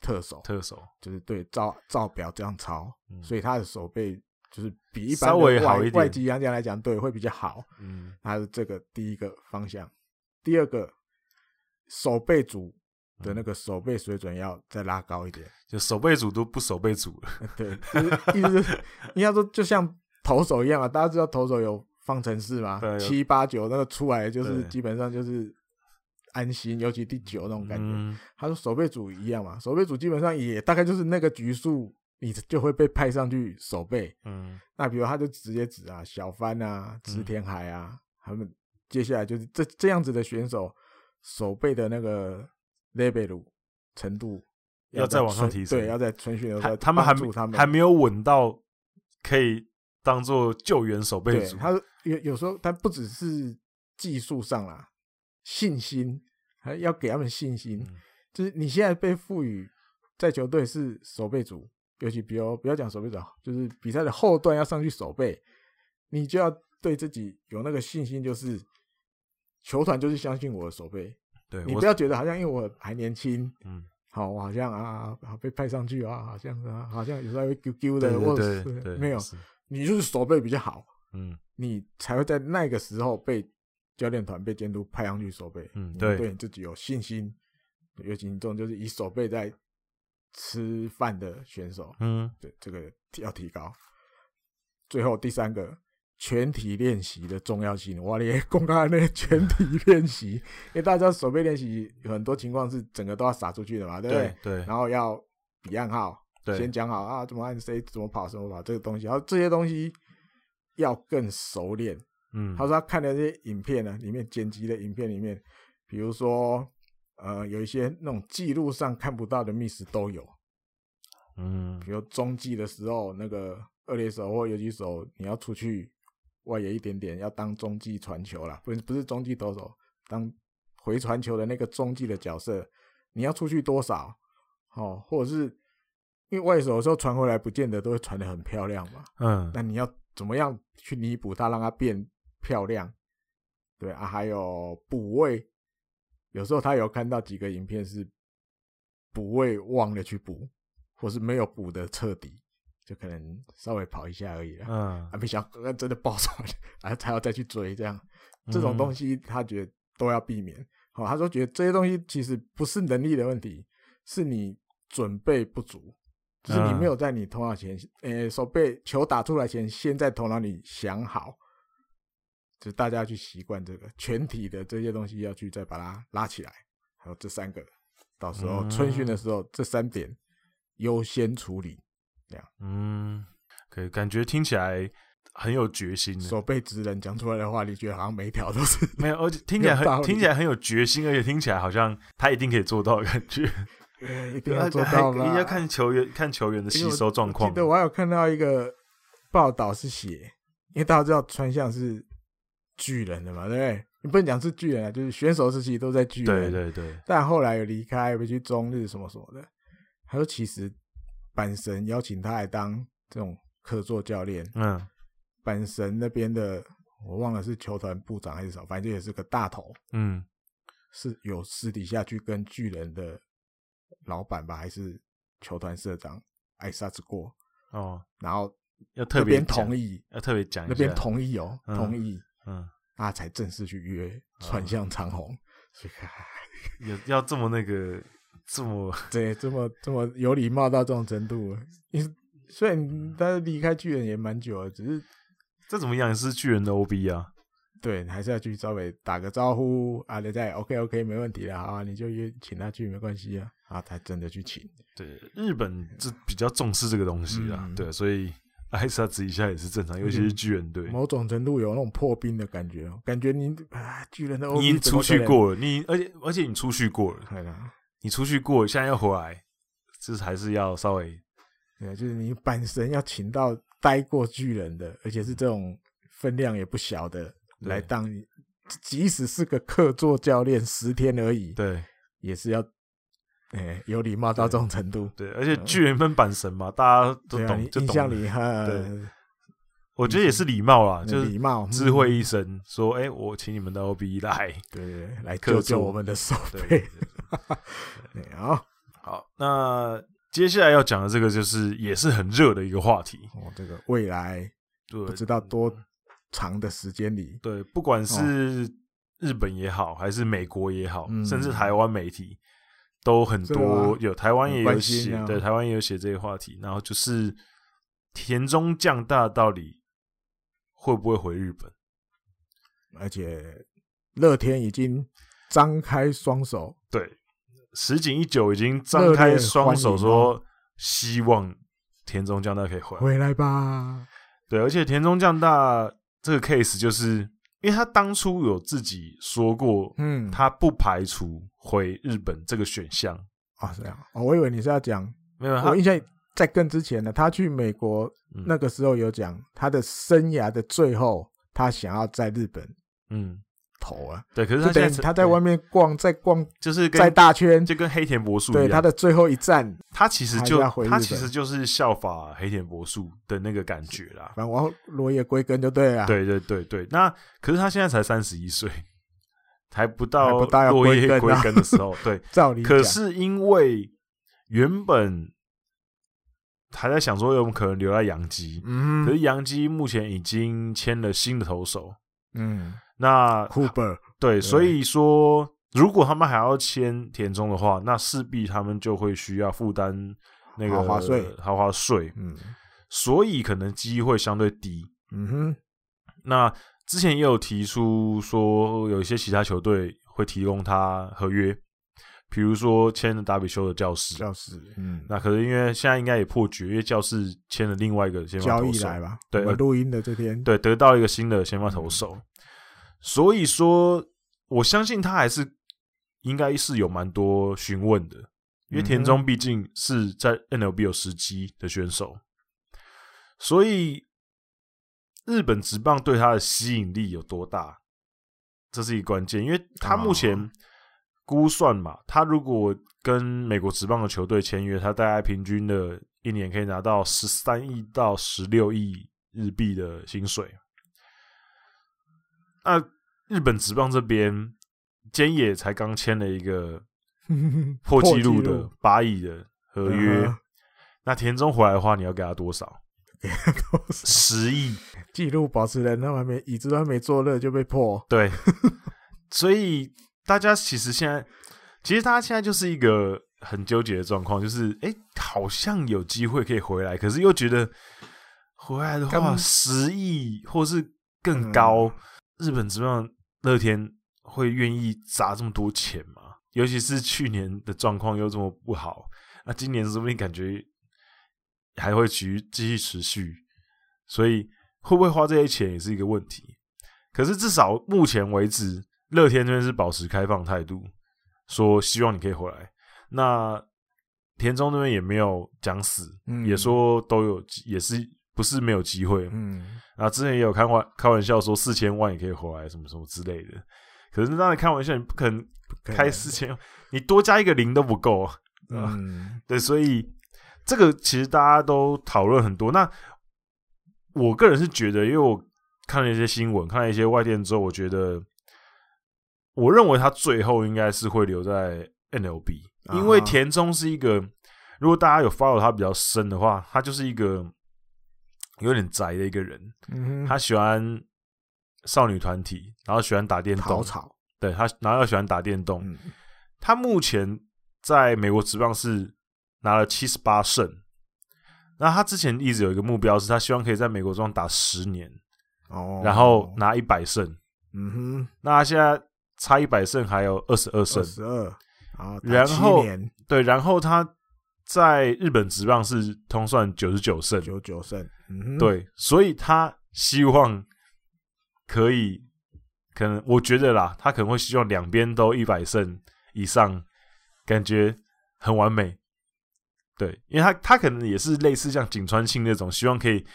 特守，特守就是对照照表这样抄，所以他的手背就是比一般稍微好一点，外籍洋将来讲，对，会比较好。嗯，他是这个第一个方向，第二个守备组。”的那个守备水准要再拉高一点，就守备组都不守备组了。对，就是意思是，应该说就像投手一样啊，大家知道投手有方程式嘛？对，七八九那个出来就是基本上就是安心，尤其第九那种感觉。嗯、他说守备组一样嘛，守备组基本上也大概就是那个局数，你就会被派上去守备。嗯，那比如他就直接指啊，小帆啊，植田海啊，嗯、他们接下来就是这这样子的选手守备的那个。level 程度要再往上提升，对，要在春训的时候，他们还没还没有稳到可以当做救援守备组。他有有时候，他不只是技术上啦，信心还要给他们信心。嗯、就是你现在被赋予在球队是守备组，尤其比如不要讲守备组，就是比赛的后段要上去守备，你就要对自己有那个信心，就是球团就是相信我的守备。对你不要觉得好像因为我还年轻，嗯，好，我好像啊，被派上去啊，好像啊，好像有时候会丢丢的，或者是没有，你就是守备比较好，嗯，你才会在那个时候被教练团被监督派上去守备，嗯，对，对你自己有信心，尤其这种就是以守备在吃饭的选手，嗯，对，这个要提高。最后第三个。全体练习的重要性，我咧公开那个 *laughs* 全体练习，因为大家手背练习有很多情况是整个都要撒出去的嘛，对不对？对。然后要比暗号，对先讲好啊，怎么按谁怎么跑怎么跑这个东西，然后这些东西要更熟练。嗯。他说他看的这些影片呢，里面剪辑的影片里面，比如说呃有一些那种记录上看不到的 miss 都有。嗯。比如中继的时候，那个二垒手或游击手你要出去。外野一点点，要当中继传球啦，不是不是中继投手，当回传球的那个中继的角色，你要出去多少？哦，或者是因为外手有时候传回来，不见得都会传的很漂亮嘛。嗯，那你要怎么样去弥补它，让它变漂亮？对啊，还有补位，有时候他有看到几个影片是补位忘了去补，或是没有补的彻底。就可能稍微跑一下而已了，嗯，啊，没想到 *laughs* 真的爆出来，啊，才要再去追这样，这种东西他觉得都要避免。好，他说觉得这些东西其实不是能力的问题，是你准备不足，就是你没有在你头脑前，呃，手背球打出来前，先在头脑里想好，就是大家去习惯这个全体的这些东西要去再把它拉起来。还有这三个，到时候春训的时候，这三点优先处理。这样，嗯，可以感觉听起来很有决心。手背直人讲出来的话，你觉得好像每一条都是没有，而且听起来很听起来很有决心，而且听起来好像他一定可以做到的感觉。*laughs* 对，一 *laughs* 定要做到吗？应该看球员看球员的吸收状况。记得我还有看到一个报道是写，因为大家知道川相是巨人的嘛，对不对？你不能讲是巨人啊，就是选手时期都在巨人。对对对。但后来有离开，回去中日什么什么的。他说其实。阪神邀请他来当这种客座教练，嗯，阪神那边的我忘了是球团部长还是什么，反正也是个大头，嗯，是有私底下去跟巨人的老板吧，还是球团社长挨沙子过哦，然后要特别同意，要特别讲那边同意哦，同意，嗯，他才正式去约川向长鸿，所以要要这么那个。这么 *laughs* 对，这么这么有礼貌到这种程度，因为虽然他离开巨人也蛮久了，只是这怎么样？也是巨人的 OB 啊，对，还是要去稍微打个招呼。啊，你再 OK OK 没问题了啊，你就约请他去没关系啊，啊，他真的去请，对，日本是比较重视这个东西啊，嗯、对，所以挨沙子一下也是正常，尤其是巨人队，某种程度有那种破冰的感觉，感觉你啊，巨人的 OB 你出去过了，你而且而且你出去过了。你出去过，现在要回来，就是还是要稍微，对，就是你本身要请到待过巨人的，而且是这种分量也不小的来当，即使是个客座教练十天而已，对，也是要。哎、欸，有礼貌到这种程度，对，而且巨人分板神嘛，大家都懂，印象里哈，对，我觉得也是礼貌啦，就是礼貌，智慧一声，说，哎，我请你们的 OB 来，对，来救救我们的守备，*laughs* 好，好，那接下来要讲的这个就是也是很热的一个话题，哦，这个未来不知道多长的时间里，对，不管是日本也好，还是美国也好，甚至台湾媒体。都很多，有台湾也有写，对，台湾也有写这个话题。然后就是田中将大到底会不会回日本？而且乐天已经张开双手，对，石井一久已经张开双手说希望田中将大可以回来，回来吧。对，而且田中将大这个 case 就是。因为他当初有自己说过，嗯，他不排除回日本这个选项啊，这样哦，我以为你是要讲没有，我印象在更之前呢，他去美国那个时候有讲他的生涯的最后，他想要在日本，嗯。头啊，对，可是他现在他在外面逛，在逛，就是在大圈，就跟黑田博树一样。对，他的最后一站，他其实就他其实就是效法黑田博树的那个感觉啦。反正我要落叶归根就对了。对对对对，那可是他现在才三十一岁，还不到落叶归根的时候。对，*laughs* 照理。可是因为原本还在想说有没有可能留在洋基，嗯，可是洋基目前已经签了新的投手，嗯。那 Cooper 对，所以说，如果他们还要签田中的话，那势必他们就会需要负担那个豪华税，豪华税。嗯，所以可能机会相对低。嗯哼。那之前也有提出说，有一些其他球队会提供他合约，比如说签了达比修的教士。教士，嗯。那可是因为现在应该也破局，因为教士签了另外一个先发投手。交易来吧。对，录音的这天。对，得到一个新的先发投手。嗯所以说，我相信他还是应该是有蛮多询问的，因为田中毕竟是在 NLB 有时机的选手，所以日本职棒对他的吸引力有多大，这是一个关键。因为他目前估算嘛，他如果跟美国职棒的球队签约，他大概平均的一年可以拿到十三亿到十六亿日币的薪水。那日本职棒这边，菅野才刚签了一个 *laughs* 破纪录的八亿的合约。那田中回来的话，你要给他多少？*laughs* 给他多少？十亿。*laughs* 纪录保持人，那还没椅子都还没坐热就被破。对。所以大家其实现在，其实大家现在就是一个很纠结的状况，就是哎、欸，好像有机会可以回来，可是又觉得回来的话，十亿或是更高。嗯日本职棒乐天会愿意砸这么多钱吗？尤其是去年的状况又这么不好，那今年说不定感觉还会继继续持续，所以会不会花这些钱也是一个问题。可是至少目前为止，乐天这边是保持开放态度，说希望你可以回来。那田中那边也没有讲死，嗯、也说都有，也是。不是没有机会，嗯，然后之前也有开玩开玩笑说四千万也可以回来，什么什么之类的。可是当然开玩笑，你不可能开四千万，你多加一个零都不够，嗯，*laughs* 对，所以这个其实大家都讨论很多。那我个人是觉得，因为我看了一些新闻，看了一些外电之后，我觉得，我认为他最后应该是会留在 NLB，因为田中是一个，如果大家有 follow 他比较深的话，他就是一个。有点宅的一个人，嗯、他喜欢少女团体，然后喜欢打电动。对他，然后又喜欢打电动。嗯、他目前在美国职棒是拿了七十八胜。那他之前一直有一个目标，是他希望可以在美国职棒打十年，哦，然后拿一百胜。嗯哼，那他现在差一百胜，还有二十二胜，十二。然后对，然后他在日本职棒是通算九十九胜，九十九胜。嗯、对，所以他希望可以，可能我觉得啦，他可能会希望两边都一百胜以上，感觉很完美。对，因为他他可能也是类似像井川庆那种，希望可以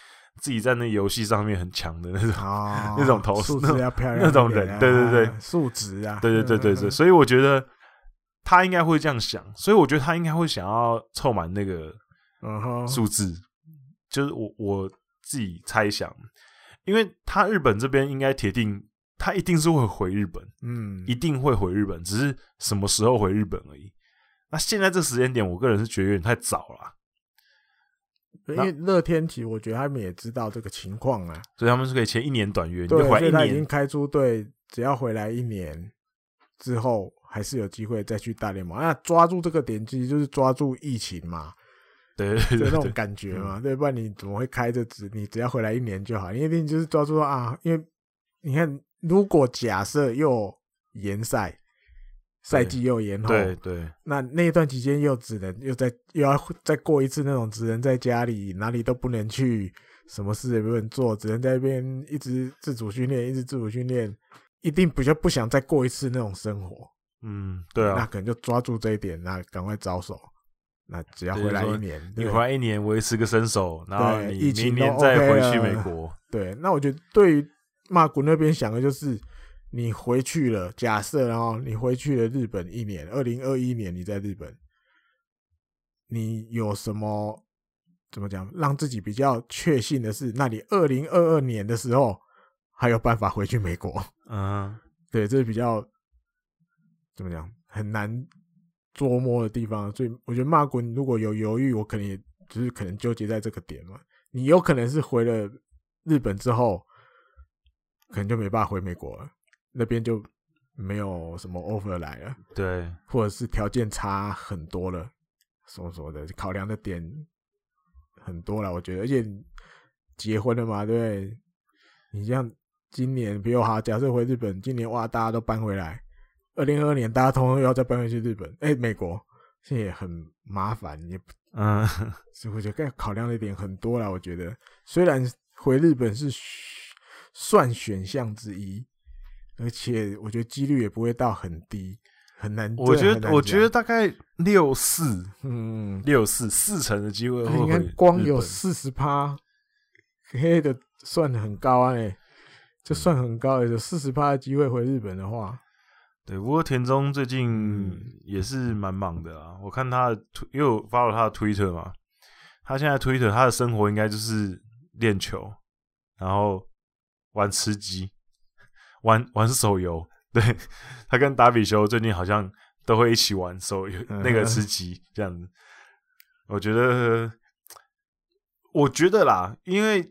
自己在那游戏上面很强的那种、哦、那种投素质要漂亮那种人，对对对，素质啊，对对对对对，*laughs* 所以我觉得他应该会这样想，所以我觉得他应该会想要凑满那个嗯数字，就是我我自己猜想，因为他日本这边应该铁定他一定是会回日本，嗯，一定会回日本，只是什么时候回日本而已。那现在这时间点，我个人是觉得有点太早了。因为乐天其实我觉得他们也知道这个情况啊，所以他们是可以签一年短约，对，你就回来一年，所以他已经开出对，只要回来一年之后，还是有机会再去大联盟。那抓住这个点，其实就是抓住疫情嘛，对，对，对，那种感觉嘛，对，不然你怎么会开着只？你只要回来一年就好，你一定就是抓住啊，因为你看，如果假设又延赛。赛季又延后，对对，那那一段期间又只能又再又要再过一次那种只能在家里哪里都不能去，什么事也不能做，只能在那边一直自主训练，一直自主训练，一定比较不想再过一次那种生活。嗯，对啊，那可能就抓住这一点，那赶快招手。那只要回来一年，你回来一年维持个身手，然后你明年再回去美国。对，那我觉得对于马古那边想的就是。你回去了，假设然后你回去了日本一年，二零二一年你在日本，你有什么怎么讲，让自己比较确信的是，那你二零二二年的时候还有办法回去美国？嗯，对，这是比较怎么讲很难琢磨的地方。所以我觉得骂滚如果有犹豫，我可能也就是可能纠结在这个点嘛。你有可能是回了日本之后，可能就没办法回美国了。那边就没有什么 offer 来了，对，或者是条件差很多了，什么什么的，考量的点很多了，我觉得，而且结婚了嘛，对不对？你像今年，比如哈，假设回日本，今年哇，大家都搬回来，二零二二年大家同样要再搬回去日本，哎、欸，美国，这也很麻烦，也嗯，*laughs* 所以我觉得该考量的点很多了，我觉得，虽然回日本是算选项之一。而且我觉得几率也不会到很低，很难。我觉得，我觉得大概六四，嗯，六四四成的机会。你看，光有四十趴，黑的算很高啊，哎，就算很高，有四十趴的机会回日本的话。对，不过田中最近也是蛮忙的啊。我看他的推，因为我 follow 他的 Twitter 嘛，他现在 Twitter 他的生活应该就是练球，然后玩吃鸡。玩玩手游，对，他跟达比修最近好像都会一起玩手游，嗯、那个吃鸡这样子。我觉得，我觉得啦，因为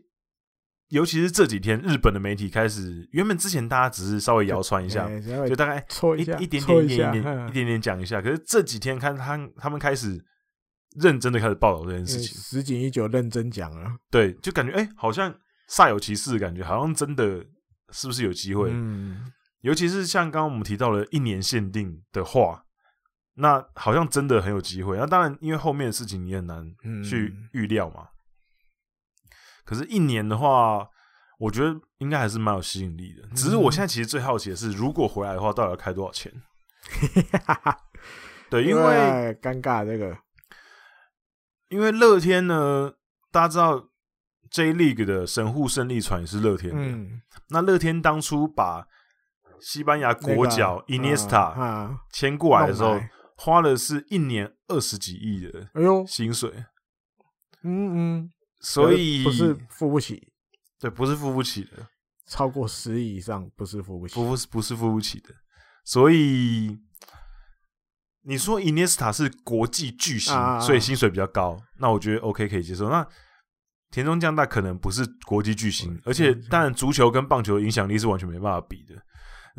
尤其是这几天，日本的媒体开始，原本之前大家只是稍微谣传一下，就大概一一点点一点点一点点一点点讲一下。可是这几天看他他们开始认真的开始报道这件事情，石井一九认真讲了，对，就感觉哎、欸，好像煞有其事的感觉，好像真的。是不是有机会？嗯，尤其是像刚刚我们提到了一年限定的话，那好像真的很有机会。那当然，因为后面的事情你很难去预料嘛。嗯、可是，一年的话，我觉得应该还是蛮有吸引力的。只是我现在其实最好奇的是，如果回来的话，到底要开多少钱？*laughs* 对，因为尴尬这个，因为乐天呢，大家知道。J League 的神户胜利船也是乐天的。嗯、那乐天当初把西班牙国脚 Iniesta 签过来的时候，花的是一年二十几亿的哎呦薪水。嗯嗯，所以不是付不起，对，不是付不起的，超过十亿以上不是付不起，不是不是付不起的。所以你说 Iniesta 是国际巨星，啊、所以薪水比较高，那我觉得 OK 可以接受。那田中将大可能不是国际巨星，而且当然足球跟棒球的影响力是完全没办法比的，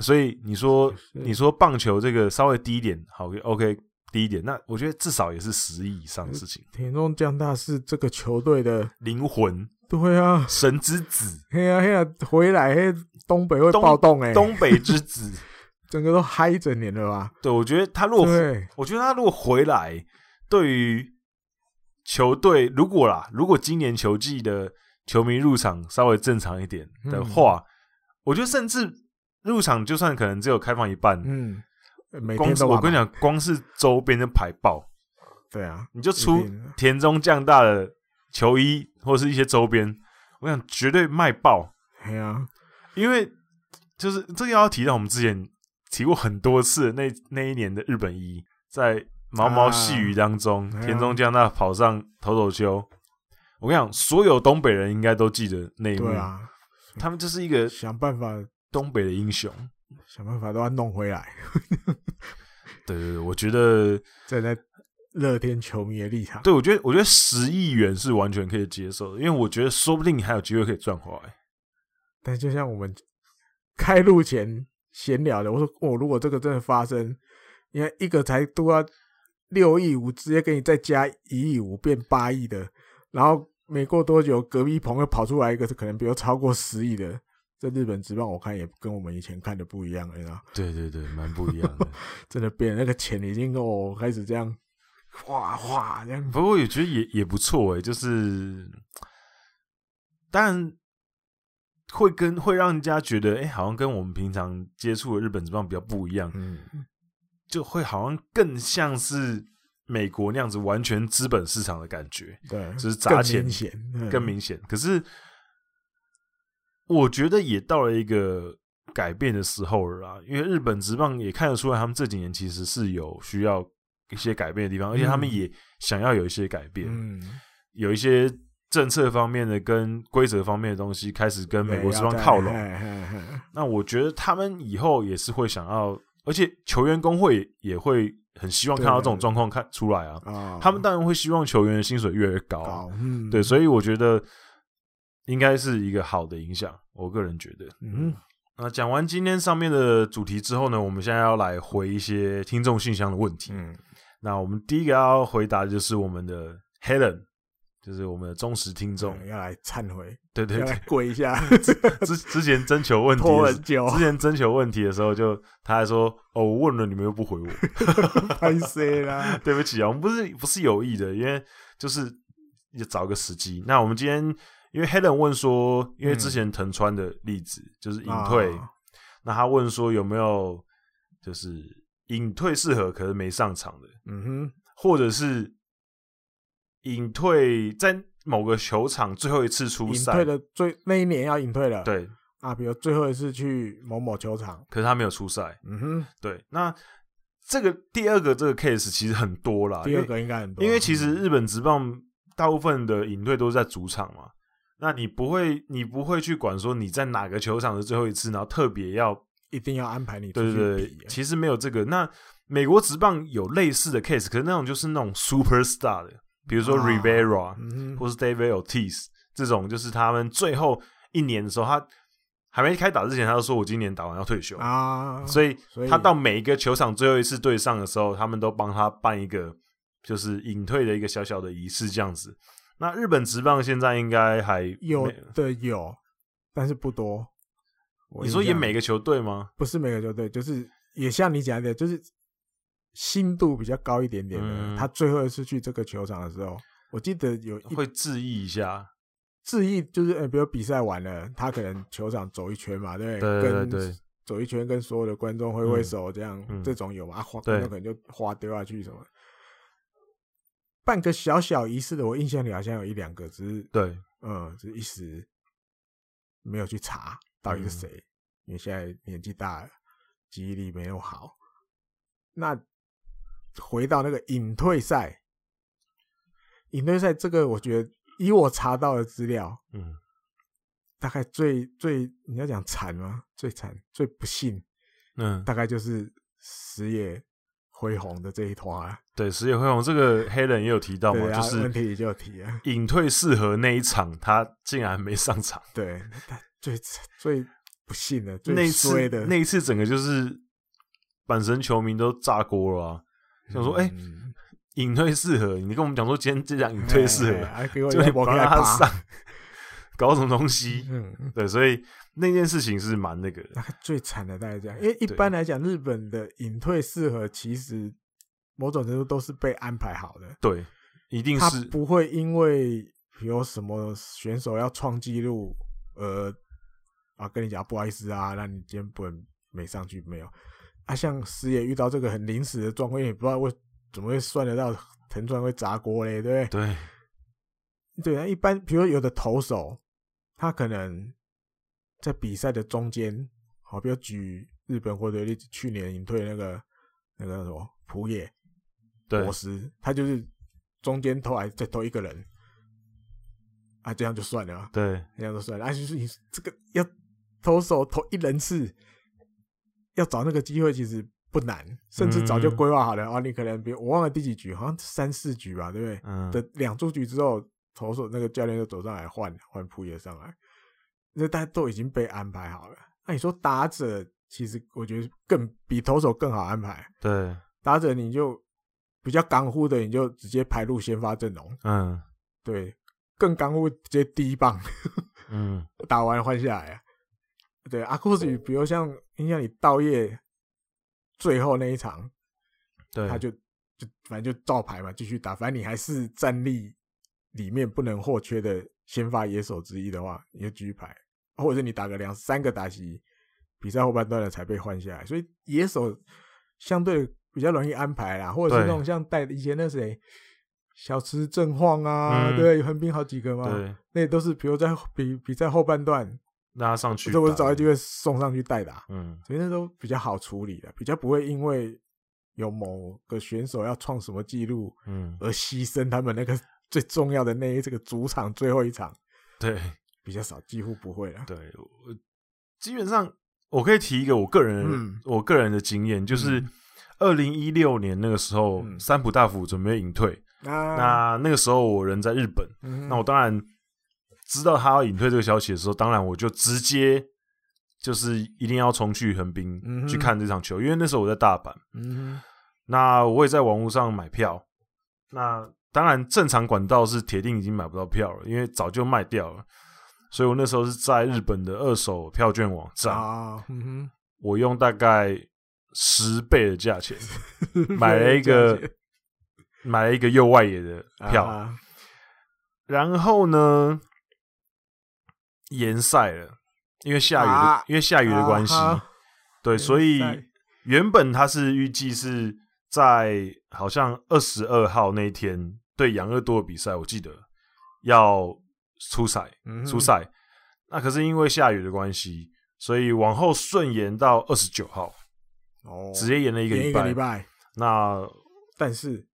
所以你说你说棒球这个稍微低一点，好，OK，低一点，那我觉得至少也是十亿以上的事情。田中将大是这个球队的灵魂，对啊，神之子，嘿呀嘿呀，回来嘿，东北会暴动哎，东北之子，*laughs* 整个都嗨一整年了吧？对，我觉得他如果，我觉得他如果回来，对于。球队如果啦，如果今年球季的球迷入场稍微正常一点的话，嗯、我觉得甚至入场就算可能只有开放一半，嗯，每天都光我跟你讲，光是周边的排爆，对啊，你就出田中将大的球衣或是一些周边，我想绝对卖爆。对啊，因为就是这个要提到我们之前提过很多次那那一年的日本一，在毛毛细雨当中，啊、田中将大跑上投手丘。我跟你讲，所有东北人应该都记得那一幕。对啊，他们就是一个想办法东北的英雄，想办法都要弄回来。*laughs* 对对对，我觉得站在乐天球迷的立场，对我觉得，我觉得十亿元是完全可以接受的，因为我觉得说不定你还有机会可以赚回来。但就像我们开路前闲聊的，我说哦，如果这个真的发生，你看一个才都要六亿五，直接给你再加一亿五，变八亿的，然后没过多久，隔壁朋友跑出来一个，可能比如超过十亿的。在日本职棒，我看也跟我们以前看的不一样了，你知道？对对对，蛮不一样的，*laughs* 真的变那个钱已经跟我开始这样哗哗这样。不过我也觉得也也不错哎，就是，当然会跟会让人家觉得，哎、欸，好像跟我们平常接触的日本职棒比较不一样，嗯，就会好像更像是美国那样子完全资本市场的感觉，对，就是砸钱更明显，更明显，可是。我觉得也到了一个改变的时候了啦，因为日本职棒也看得出来，他们这几年其实是有需要一些改变的地方，而且他们也想要有一些改变，嗯，有一些政策方面的跟规则方面的东西开始跟美国职棒靠拢。那我觉得他们以后也是会想要，而且球员工会也会很希望看到这种状况看出来啊。他们当然会希望球员的薪水越来越高，嗯，对，所以我觉得。应该是一个好的影响，我个人觉得。嗯，那讲完今天上面的主题之后呢，我们现在要来回一些听众信箱的问题。嗯，那我们第一个要回答的就是我们的 Helen，就是我们的忠实听众，要来忏悔，对对对，跪一下。*laughs* 之之前征求问题，*laughs* 之前征求问题的时候就，就他还说：“哦，我问了你们又不回我，*laughs* 太衰啦，对不起啊，我们不是不是有意的，因为就是也找个时机。那我们今天。因为 Helen 问说，因为之前藤川的例子、嗯、就是隐退、啊，那他问说有没有就是隐退适合可是没上场的，嗯哼，或者是隐退在某个球场最后一次出赛，隐退的最那一年要隐退了，对。啊，比如最后一次去某某球场，可是他没有出赛，嗯哼，对，那这个第二个这个 case 其实很多啦，第二个应该很多，因为其实日本职棒大部分的隐退都是在主场嘛。那你不会，你不会去管说你在哪个球场的最后一次，然后特别要一定要安排你。对对对，其实没有这个。那美国职棒有类似的 case，可是那种就是那种 superstar 的，比如说 Rivera、啊嗯、或是 David Ortiz 这种，就是他们最后一年的时候，他还没开打之前，他就说我今年打完要退休啊。所以他到每一个球场最后一次对上的时候，他们都帮他办一个就是隐退的一个小小的仪式，这样子。那日本职棒现在应该还有的有，但是不多。你说演每个球队吗？不是每个球队，就是也像你讲的，就是心度比较高一点点的。嗯、他最后一次去这个球场的时候，我记得有会致意一下，致意就是，呃、欸，比如比赛完了，他可能球场走一圈嘛，对，对，对，对，跟走一圈跟所有的观众挥挥手，这样、嗯、这种有嘛？花可能就花丢下去什么。办个小小仪式的，我印象里好像有一两个，只是对，嗯，只是一时没有去查到底是谁，嗯，因为现在年纪大了，记忆力没有好。那回到那个隐退赛，隐退赛这个，我觉得以我查到的资料，嗯，大概最最你要讲惨吗？最惨最不幸，嗯，大概就是石野辉宏的这一团啊。对，石野辉宏这个黑人也有提到嘛，啊、就是问题也就有提啊，隐退适合那一场，他竟然没上场。*laughs* 对，最最不幸的，最衰的那一次，整个就是阪神球迷都炸锅了。想说，哎、欸，隐退适合，你跟我们讲说今天这场隐退适合，就你不让他上，搞什么东西？嗯，对，所以那件事情是蛮那个的。*laughs* 最惨的大概这样，因为一般来讲，日本的隐退适合其实。某种程度都是被安排好的，对，一定是他不会因为有什么选手要创纪录，呃，啊，跟你讲不好意思啊，那你今天不能没上去没有？啊，像矢野遇到这个很临时的状况，也不知道为怎么会算得到藤川会砸锅嘞，对不对？对，对啊，一般比如说有的投手，他可能在比赛的中间，好，比如举日本或者例子，去年隐退那个那个什么浦野博士，他就是中间投来再投一个人，啊，这样就算了，对，这样就算了，啊，就是你这个要投手投一人次，要找那个机会其实不难，甚至早就规划好了、嗯、啊，你可能比如我忘了第几局，好像三四局吧，对不对？嗯。的两出局之后。投手那个教练就走上来换换普野上来，那大家都已经被安排好了。那你说打者，其实我觉得更比投手更好安排。对，打者你就比较刚乎的，你就直接排入先发阵容。嗯，对，更刚乎直接第一棒，*laughs* 嗯，打完换下来。对，阿库斯比如像印象里道业最后那一场，对，他就就反正就照排嘛，继续打，反正你还是战力。里面不能或缺的先发野手之一的话，你就继续排，或者是你打个两三个打席，比赛后半段了才被换下来，所以野手相对比较容易安排啦，或者是那种像带以前那谁小池正晃啊，嗯、对，横滨好几个嘛，对，那都是比如在比比赛后半段拉上去，这我找个机会送上去代打，嗯，所以那都比较好处理的，比较不会因为有某个选手要创什么记录，嗯，而牺牲他们那个。最重要的那一这个主场最后一场，对，比较少，几乎不会了。对，基本上我可以提一个我个人、嗯、我个人的经验，就是二零一六年那个时候，嗯、三浦大辅准备隐退，啊、那那个时候我人在日本，嗯、那我当然知道他要隐退这个消息的时候，当然我就直接就是一定要冲去横滨、嗯、去看这场球，因为那时候我在大阪，嗯、那我也在网络上买票，那。当然，正常管道是铁定已经买不到票了，因为早就卖掉了。所以我那时候是在日本的二手票券网站，啊嗯、我用大概十倍的价钱 *laughs* 买了一个买了一个右外野的票，啊、然后呢，延赛了，因为下雨的，啊、因为下雨的关系，啊、对，所以原本他是预计是在好像二十二号那一天。对养乐多的比赛，我记得要出赛，出赛。嗯、那可是因为下雨的关系，所以往后顺延到二十九号，哦，直接延了一个礼拜。礼拜。那但是，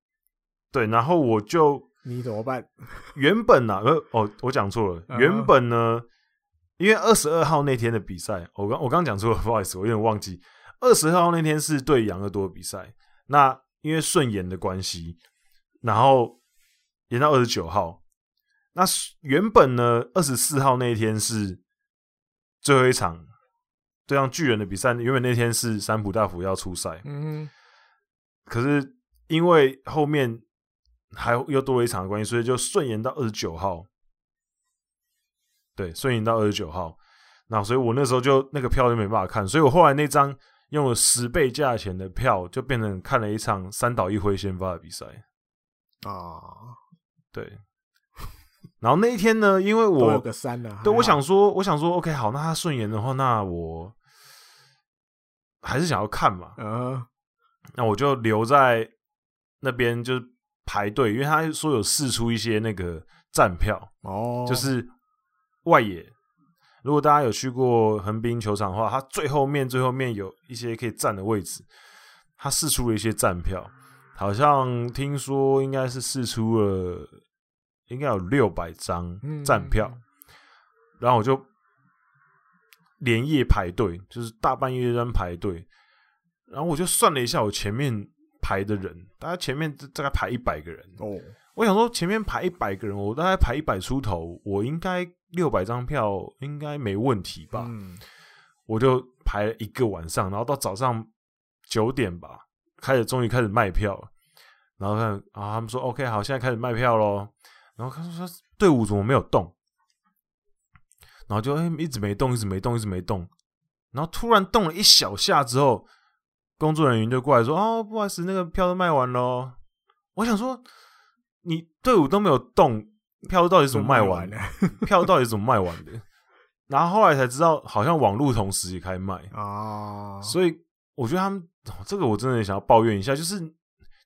对，然后我就你怎么办？*laughs* 原本呢、啊，呃，哦，我讲错了。原本呢，因为二十二号那天的比赛，我刚我刚讲错了，*laughs* 不好意思，我有点忘记。二十号那天是对养乐多的比赛，那因为顺延的关系，然后。延到二十九号，那原本呢，二十四号那一天是最后一场对上巨人的比赛。原本那天是三浦大辅要出赛，嗯哼，可是因为后面还又多了一场的关系，所以就顺延到二十九号。对，顺延到二十九号，那所以我那时候就那个票就没办法看，所以我后来那张用了十倍价钱的票，就变成看了一场三岛一辉先发的比赛啊。对，然后那一天呢，因为我对，我想说，我想说，OK，好，那他顺延的话，那我还是想要看嘛，嗯、uh，huh. 那我就留在那边，就是排队，因为他说有试出一些那个站票哦，oh. 就是外野，如果大家有去过横滨球场的话，它最后面最后面有一些可以站的位置，他试出了一些站票。好像听说应该是试出了，应该有六百张站票，嗯、然后我就连夜排队，就是大半夜在排队，然后我就算了一下，我前面排的人，大概前面大概排一百个人哦，我想说前面排一百个人，我大概排一百出头，我应该六百张票应该没问题吧？嗯、我就排了一个晚上，然后到早上九点吧。开始，终于开始卖票了，然后看啊，他们说 OK，好，现在开始卖票喽。然后他说队伍怎么没有动？然后就哎，一直没动，一直没动，一直没动。然后突然动了一小下之后，工作人员就过来说：“哦，不好意思，那个票都卖完了。”我想说，你队伍都没有动，票到底怎么卖完的？票到底怎么卖完的？*laughs* 然后后来才知道，好像网络同时也开卖啊，所以我觉得他们。这个我真的想要抱怨一下，就是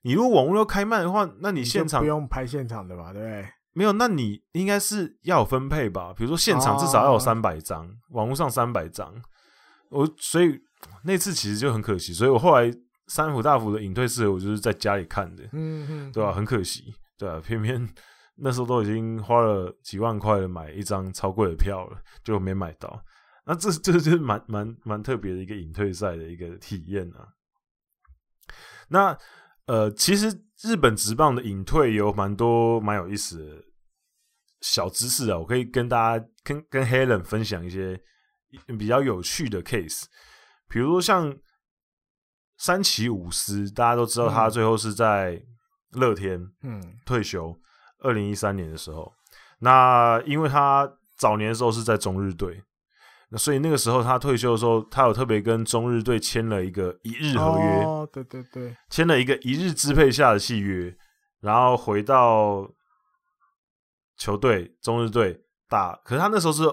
你如果网络要开卖的话，那你现场你不用拍现场的吧？对不对？没有，那你应该是要有分配吧？比如说现场至少要有三百张，哦、网络上三百张。我所以那次其实就很可惜，所以我后来三浦大辅的隐退式，我就是在家里看的，嗯嗯，对吧、啊？很可惜，对啊，偏偏 *laughs* 那时候都已经花了几万块了，买一张超贵的票了，就没买到。那这这就是蛮蛮蛮特别的一个隐退赛的一个体验啊。那呃，其实日本职棒的隐退有蛮多蛮有意思的小知识啊，我可以跟大家跟跟 Helen 分享一些比较有趣的 case，比如说像三崎武司，大家都知道他最后是在乐天嗯退休，二零一三年的时候，那因为他早年的时候是在中日队。那所以那个时候他退休的时候，他有特别跟中日队签了一个一日合约，哦，对对对，签了一个一日支配下的契约，然后回到球队中日队打。可是他那时候是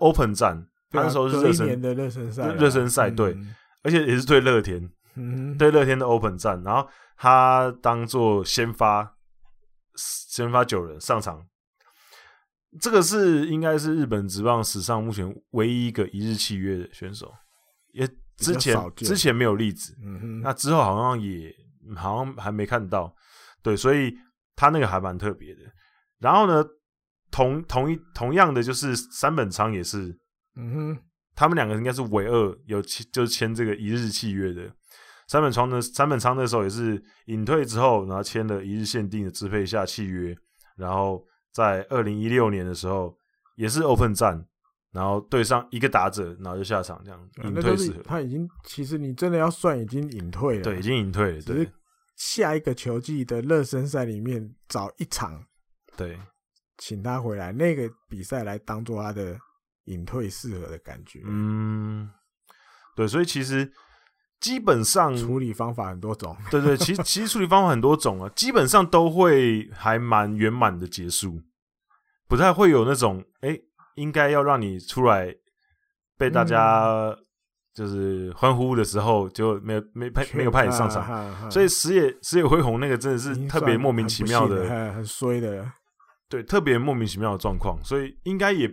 open 战，他那时候是热身的热身赛，热身赛对，嗯、而且也是对乐天，嗯，对乐天的 open 战，然后他当做先发，先发九人上场。这个是应该是日本职棒史上目前唯一一个一日契约的选手，也之前之前没有例子，嗯哼，那之后好像也好像还没看到，对，所以他那个还蛮特别的。然后呢，同同一同样的就是三本仓也是，嗯哼，他们两个应该是唯二有签就是签这个一日契约的。三本昌呢，三本仓那时候也是隐退之后，然后签了一日限定的支配下契约，然后。在二零一六年的时候，也是 open 战，然后对上一个打者，然后就下场这样隐退式。他已经其实你真的要算，已经隐退了，对，已经隐退了。对，只是下一个球季的热身赛里面找一场，对，请他回来那个比赛来当做他的隐退适合的感觉。嗯，对，所以其实。基本上处理方法很多种，*laughs* 对对，其实其实处理方法很多种啊，*laughs* 基本上都会还蛮圆满的结束，不太会有那种哎、欸，应该要让你出来被大家就是欢呼的时候就没有没派没有派你上场，所以石野石野辉弘那个真的是特别莫名其妙的，很，很衰的，对，特别莫名其妙的状况，所以应该也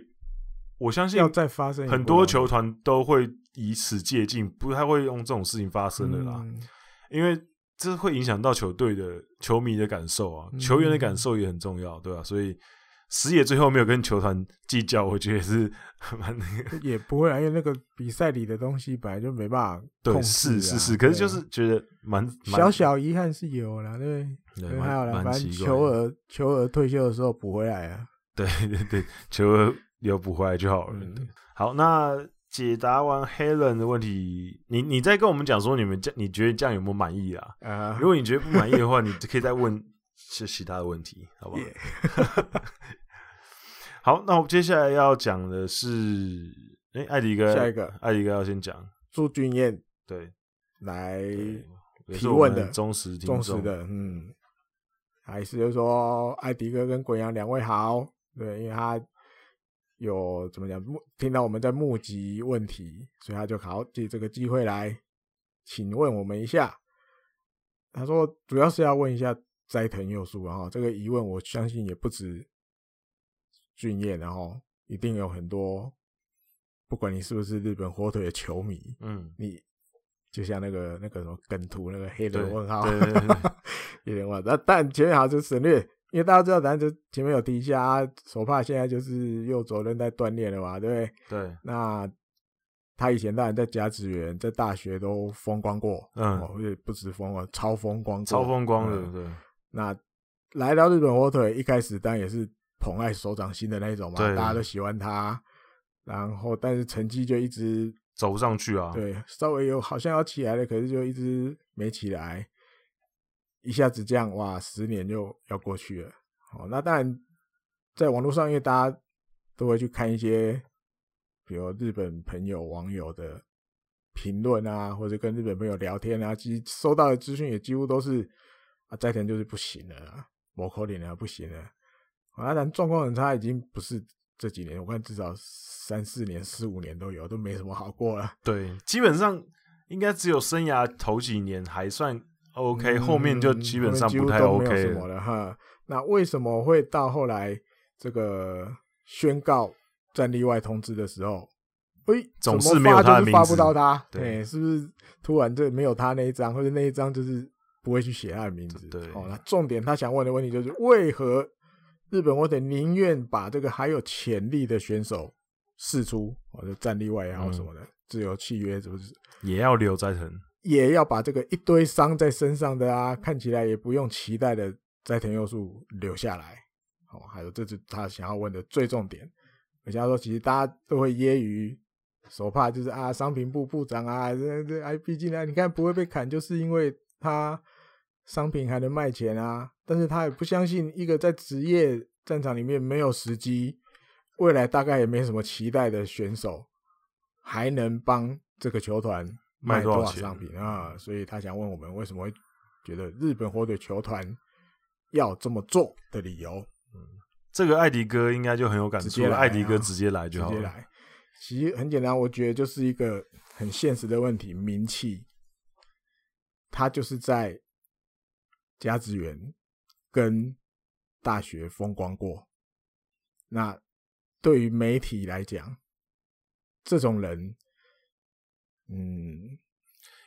我相信要再发生很多球团都会。以此借镜，不太会用这种事情发生的啦，嗯、因为这会影响到球队的球迷的感受啊，球员的感受也很重要，对吧、啊？所以石野最后没有跟球团计较，我觉得是蛮那个，也不会啊，因为那个比赛里的东西本来就没办法控制、啊、对，是是是，可是就是觉得蛮小小遗憾是有了，对，对，还有啦，反正球儿球儿退休的时候补回来啊，对对对，球儿有补回来就好了。嗯、好，那。解答完 Helen 的问题，你你再跟我们讲说，你们这你觉得这样有没有满意啊？Uh, 如果你觉得不满意的话，你可以再问是其他的问题，好不好. *laughs* 好，那我接下来要讲的是，哎、欸，艾迪哥，下一个，艾迪哥要先讲。朱俊彦，对，来提问的。忠实听忠实的，嗯，还是就是说，艾迪哥跟滚阳两位好，对，因为他。有怎么讲？听到我们在募集问题，所以他就好借这个机会来请问我们一下。他说主要是要问一下斋藤佑树，然后这个疑问我相信也不止俊彦，然后一定有很多，不管你是不是日本火腿的球迷，嗯，你就像那个那个什么梗图那个黑人问号，有点忘，但但前面好像就省略。因为大家知道，咱就前面有提一下，啊手帕现在就是右肘韧带断裂了嘛，对不对？对。那他以前当然在甲子园，在大学都风光过，嗯，而且不止风光，超风光，超风光的，嗯、对。那来到日本火腿，一开始当然也是捧爱手掌心的那种嘛，大家都喜欢他。然后，但是成绩就一直走不上去啊。对，稍微有好像要起来了，可是就一直没起来。一下子这样哇，十年就要过去了。哦，那当然，在网络上，因为大家都会去看一些，比如日本朋友、网友的评论啊，或者跟日本朋友聊天啊，其实收到的资讯也几乎都是啊，斋藤就是不行了，某口脸了，不行了。啊，当然状况很差，已经不是这几年，我看至少三四年、四五年都有，都没什么好过了。对，基本上应该只有生涯头几年还算。OK，、嗯、后面就基本上不太 OK 什么了哈。那为什么会到后来这个宣告战例外通知的时候，哎，总是没有他的名字，发不到他，对，对，是不是突然这没有他那一张，或者那一张就是不会去写他的名字？对，好，那重点他想问的问题就是为何日本我得宁愿把这个还有潜力的选手释出，或者战例外也好什么的，嗯、自由契约是不是？也要留斋藤？也要把这个一堆伤在身上的啊，看起来也不用期待的斋藤佑树留下来。哦，还有这是他想要问的最重点。而且他说，其实大家都会揶揄手帕，就是啊，商品部部长啊，这这哎，毕竟呢，你看不会被砍，就是因为他商品还能卖钱啊。但是他也不相信一个在职业战场里面没有时机，未来大概也没什么期待的选手，还能帮这个球团。卖多少商品啊？所以他想问我们为什么会觉得日本火腿球团要这么做的理由。嗯，这个艾迪哥应该就很有感触了。艾迪哥直接来就好。直接来，其实很简单，我觉得就是一个很现实的问题，名气。他就是在甲子园跟大学风光过。那对于媒体来讲，这种人。嗯，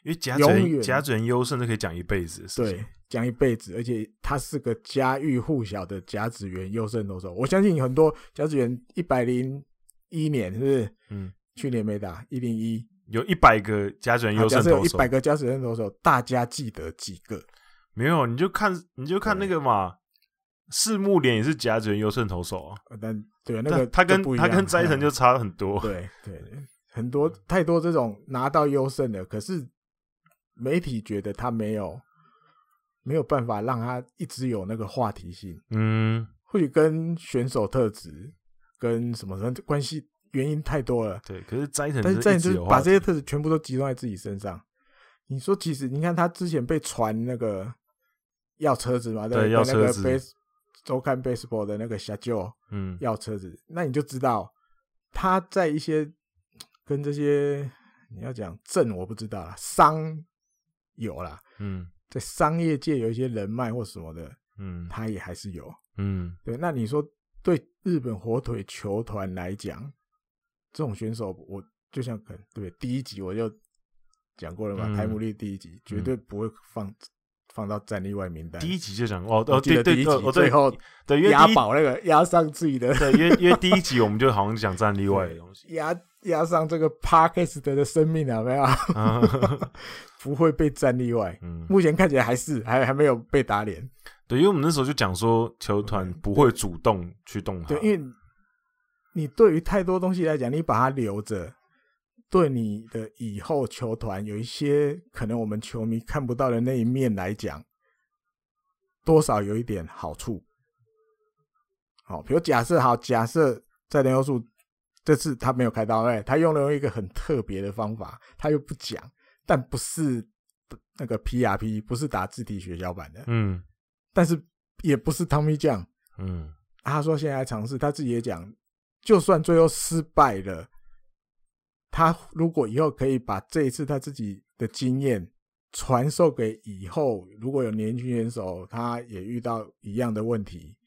因为甲子园甲子园优胜都可以讲一辈子，对，讲一辈子，而且他是个家喻户晓的甲子园优胜投手。我相信很多甲子园一百零一年是不是？嗯，去年没打一零一，有一百个甲子园优胜投手，一百个甲子园投手，大家记得几个？没有，你就看你就看那个嘛，四木连也是甲子园优胜投手啊，但对那个他跟他跟斋藤就差很多，对对。很多太多这种拿到优胜的，可是媒体觉得他没有没有办法让他一直有那个话题性。嗯，或许跟选手特质跟什么什么关系，原因太多了。对，可是斋藤，但是斋藤就是把这些特质全部都集中在自己身上。你说，其实你看他之前被传那个要车子嘛，对，要车子。那个周刊 baseball 的那个小舅，嗯，要车子，那你就知道他在一些。跟这些你要讲政我不知道啦，商有啦，嗯，在商业界有一些人脉或什么的，嗯，他也还是有，嗯，对。那你说对日本火腿球团来讲，这种选手，我就像可能对第一集我就讲过了嘛，台姆利第一集绝对不会放放到战力外名单。第一集就讲哦哦，对对对，最后对押宝那个押上自己的，对，因为因为第一集我们就好像讲战力外的东西，押。押上这个 Parkes 的生命了没有？*laughs* 不会被战力外。嗯，目前看起来还是还还没有被打脸。对，因为我们那时候就讲说，球团不会主动去动他。对，因为你对于太多东西来讲，你把它留着，对你的以后球团有一些可能我们球迷看不到的那一面来讲，多少有一点好处。好，比如假设好，假设在联优数。这次他没有开刀，哎，他用了一个很特别的方法，他又不讲，但不是那个 PRP，不是打字体血小板的，嗯，但是也不是 Tommy John，嗯，他说现在尝试，他自己也讲，就算最后失败了，他如果以后可以把这一次他自己的经验传授给以后，如果有年轻选手，他也遇到一样的问题，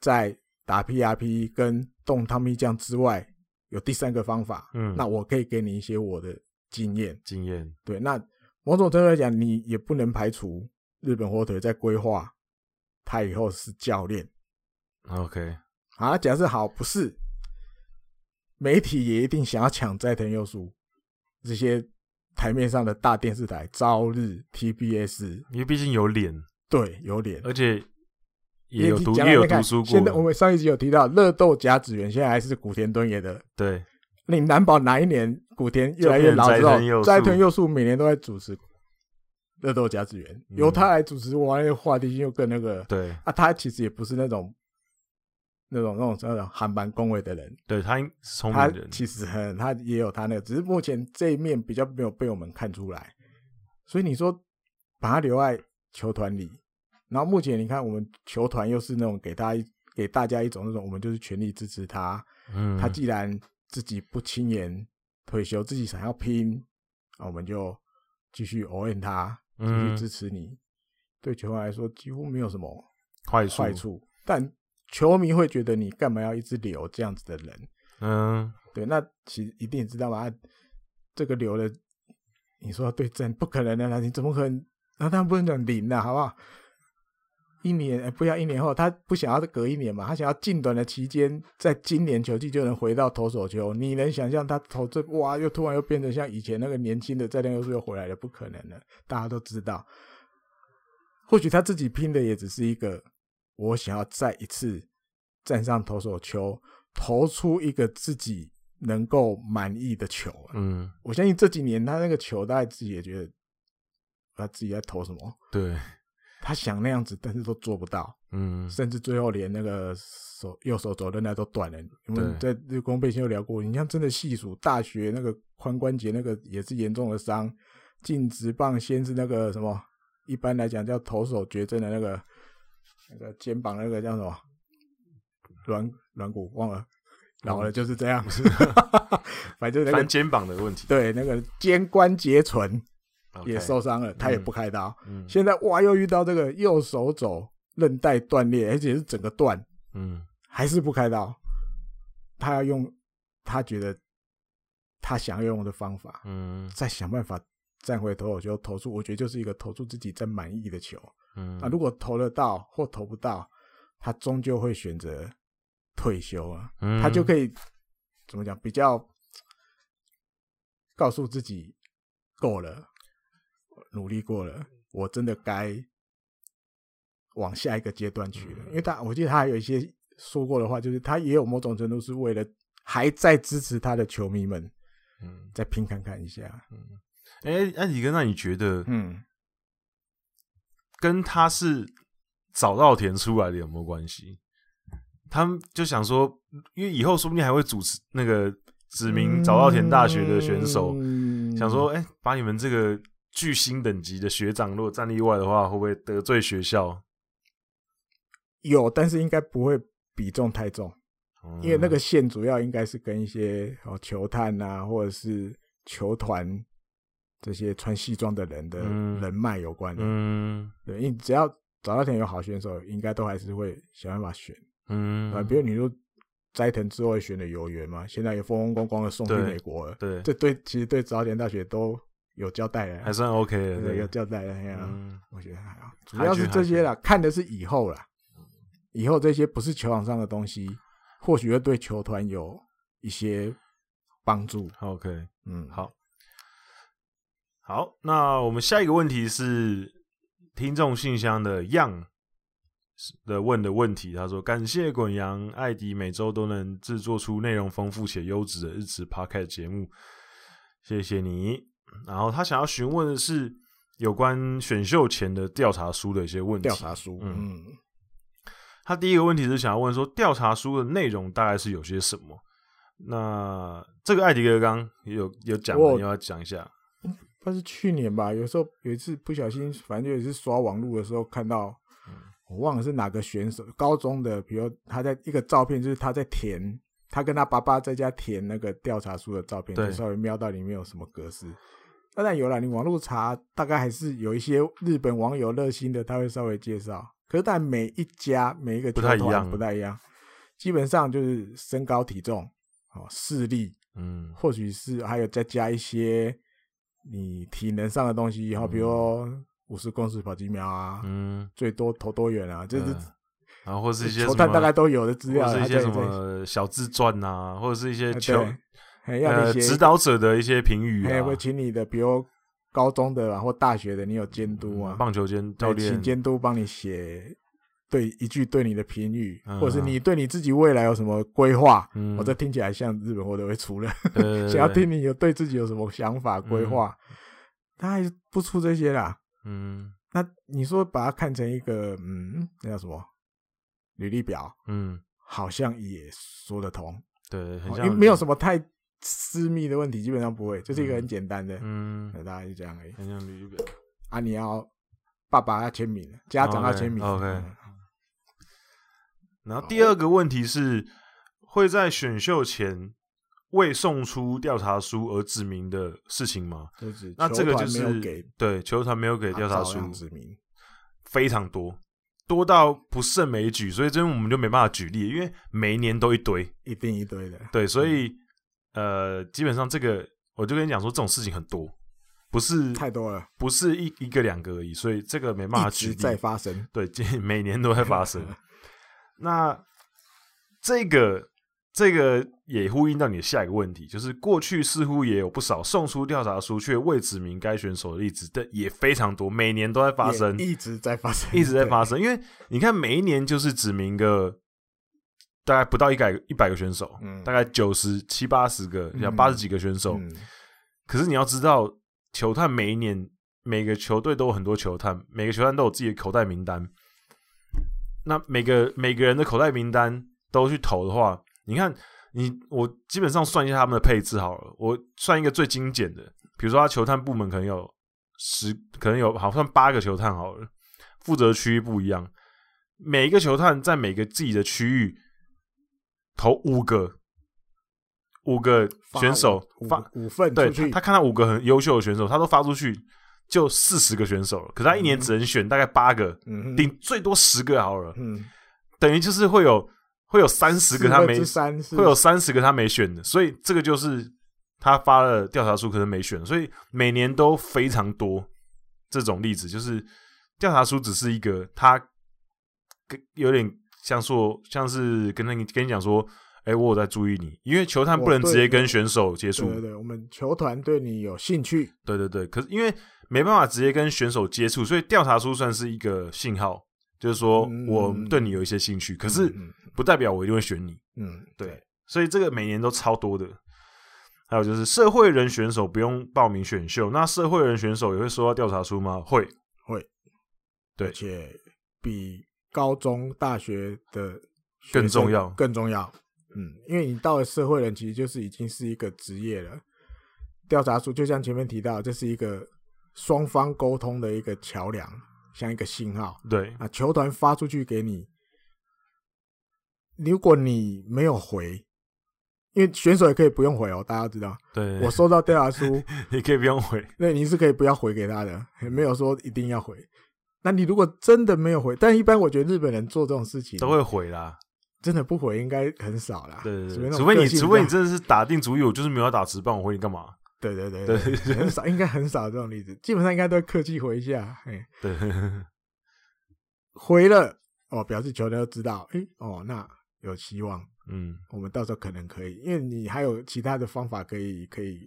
在。打 PRP 跟动汤米酱之外，有第三个方法。嗯，那我可以给你一些我的经验。经验对，那某种程度来讲，你也不能排除日本火腿在规划他以后是教练。OK，啊，假设好不是，媒体也一定想要抢斋藤佑树这些台面上的大电视台，朝日、TBS，因为毕竟有脸，对，有脸，而且。也有读，也有读书过。现在我们上一集有提到，乐豆甲子园现在还是古田敦也的。对，你难保哪一年古田越来越老之后，斋藤佑树每年都在主持乐豆甲子园，由他来主持，哇，那个话题性又更那个。对啊，他其实也不是那种那种那种那种韩版恭维的人。对他聪明人，他其实很，他也有他那个，只是目前这一面比较没有被我们看出来。所以你说把他留在球团里。然后目前你看，我们球团又是那种给他给大家一种那种，我们就是全力支持他。嗯，他既然自己不轻言退休，自己想要拼，啊，我们就继续応援他，继续支持你。嗯、对球团来说，几乎没有什么坏处，坏处。但球迷会觉得你干嘛要一直留这样子的人？嗯，对。那其实一定知道吗？这个留了，你说对阵不可能的，那你怎么可能？那他不能讲零了，好不好？一年不要一年后，他不想要隔一年嘛？他想要近短的期间，在今年球季就能回到投手球。你能想象他投这哇，又突然又变成像以前那个年轻的，在那个时候又回来了？不可能的，大家都知道。或许他自己拼的也只是一个，我想要再一次站上投手球，投出一个自己能够满意的球。嗯，我相信这几年他那个球，大概自己也觉得他自己在投什么？对。他想那样子，但是都做不到。嗯，甚至最后连那个手右手肘韧带都断了。因为在日光背心有聊过，你像真的细数大学那个髋关节那个也是严重的伤。进直棒先是那个什么，一般来讲叫投手绝症的那个那个肩膀那个叫什么软软骨忘了，老了就是这样。嗯、*laughs* 反正那个肩膀的问题，对那个肩关节唇。也受伤了，他也不开刀。嗯，现在哇，又遇到这个右手肘韧带断裂，而且是整个断。嗯，还是不开刀。他要用他觉得他想要用的方法。嗯，再想办法站回投手球投出，我觉得就是一个投出自己真满意的球。嗯，啊，如果投得到或投不到，他终究会选择退休啊。嗯，他就可以怎么讲？比较告诉自己够了。努力过了，我真的该往下一个阶段去了。嗯、因为他，我记得他还有一些说过的话，就是他也有某种程度是为了还在支持他的球迷们，嗯，再拼看看一下。嗯，哎、欸，安迪哥，那你觉得，嗯，跟他是早稻田出来的有没有关系？他们就想说，因为以后说不定还会主持那个指名早稻田大学的选手，嗯、想说，哎、欸，把你们这个。巨星等级的学长，如果站例外的话，会不会得罪学校？有，但是应该不会比重太重，嗯、因为那个线主要应该是跟一些哦球探啊，或者是球团这些穿西装的人的人脉有关的。嗯，对，因为只要早稻田有好选手，应该都还是会想办法选。嗯，啊，比如你说斋藤之后会选的有缘嘛，现在也风风光光的送去美国了。对，这对其实对早稻田大学都。有交代了，还算 OK 的，对，有交代了，嗯，我觉得还好。主要是这些啦，看的是以后啦，以后这些不是球场上的东西，或许会对球团有一些帮助。OK，嗯，好，好，那我们下一个问题是听众信箱的 Young 的问的问题，他说：“感谢滚扬、艾迪每周都能制作出内容丰富且优质的日职 Podcast 节目，谢谢你。”然后他想要询问的是有关选秀前的调查书的一些问题。调查书，嗯，他第一个问题是想要问说，调查书的内容大概是有些什么？那这个艾迪哥刚刚有有讲，我你要讲一下。他是去年吧，有时候有一次不小心，反正就也是刷网络的时候看到，我忘了是哪个选手，高中的，比如他在一个照片，就是他在填，他跟他爸爸在家填那个调查书的照片，对就稍微瞄到里面有什么格式。当然有了，你网络查大概还是有一些日本网友热心的，他会稍微介绍。可是但每一家每一个不太一样，不太一样，基本上就是身高体重、哦视力，嗯，或许是还有再加一些你体能上的东西，然后比如五十公尺跑几秒啊，嗯，最多投多远啊，就是，然后或是一些球探大概都有的资料，或是一些什么小自传啊，或者是一些球。呃，指导者的一些评语，还会请你的，比如高中的或大学的，你有监督啊，棒球监教练，请监督帮你写对一句对你的评语，或者是你对你自己未来有什么规划？我这听起来像日本货都会出了，*laughs* 想要听你有对自己有什么想法规划，他还是不出这些啦。嗯，那你说把它看成一个，嗯，那叫什么履历表？嗯，好像也说得通。对，因为没有什么太。私密的问题基本上不会，就是一个很简单的，嗯，大概就这样而已。很像履历表啊，你要爸爸要签名，家长要签名。OK。然后第二个问题是，会在选秀前未送出调查书而指名的事情吗？那这个就是对球团没有给调查书指名，非常多，多到不胜枚举，所以这边我们就没办法举例，因为每一年都一堆，一定一堆的。对，所以呃，基本上这个我就跟你讲说，这种事情很多，不是太多了，不是一一个两个而已，所以这个没办法举例。在发生，对，每年都在发生。*laughs* 那这个。这个也呼应到你的下一个问题，就是过去似乎也有不少送出调查书却未指明该选手的例子，但也非常多，每年都在发生，一直在发生，一直在发生。因为你看，每一年就是指明个大概不到一百一百个选手，嗯、大概九十七八十个，像八十几个选手。可是你要知道，球探每一年每个球队都有很多球探，每个球探都有自己的口袋名单。那每个每个人的口袋名单都去投的话。你看，你我基本上算一下他们的配置好了。我算一个最精简的，比如说他球探部门可能有十，可能有好像八个球探好了，负责区域不一样。每一个球探在每个自己的区域投五个，五个选手发五,五份，对，他，他看到五个很优秀的选手，他都发出去，就四十个选手了。可是他一年只能选大概八个，嗯，顶最多十个好了，嗯，等于就是会有。会有三十个他没，会有三十个他没选的，所以这个就是他发了调查书可能没选，所以每年都非常多这种例子，就是调查书只是一个他跟有点像说，像是跟那跟你讲说，哎、欸，我有在注意你，因为球探不能直接跟选手接触，对，对对，我们球团对你有兴趣，对对对，可是因为没办法直接跟选手接触，所以调查书算是一个信号，就是说我对你有一些兴趣，嗯、可是。不代表我一定会选你，嗯，对，所以这个每年都超多的。还有就是社会人选手不用报名选秀，那社会人选手也会收到调查书吗？会，会，对，而且比高中、大学的更重要，更重要。嗯，因为你到了社会人，其实就是已经是一个职业了。调查书就像前面提到，这是一个双方沟通的一个桥梁，像一个信号。对啊，球团发出去给你。如果你没有回，因为选手也可以不用回哦，大家知道。对，我收到调查书，*laughs* 你可以不用回。对，你是可以不要回给他的，也没有说一定要回。那你如果真的没有回，但一般我觉得日本人做这种事情都会回啦，真的不回应该很少啦。对对对，除非你除非你真的是打定主意，我就是没有打直棒，我回你干嘛？对对对对，很少，应该很少这种例子，基本上应该都会客气回一下。哎，对，回了哦，表示球队都知道。哎哦，那。有希望，嗯，我们到时候可能可以，因为你还有其他的方法可以可以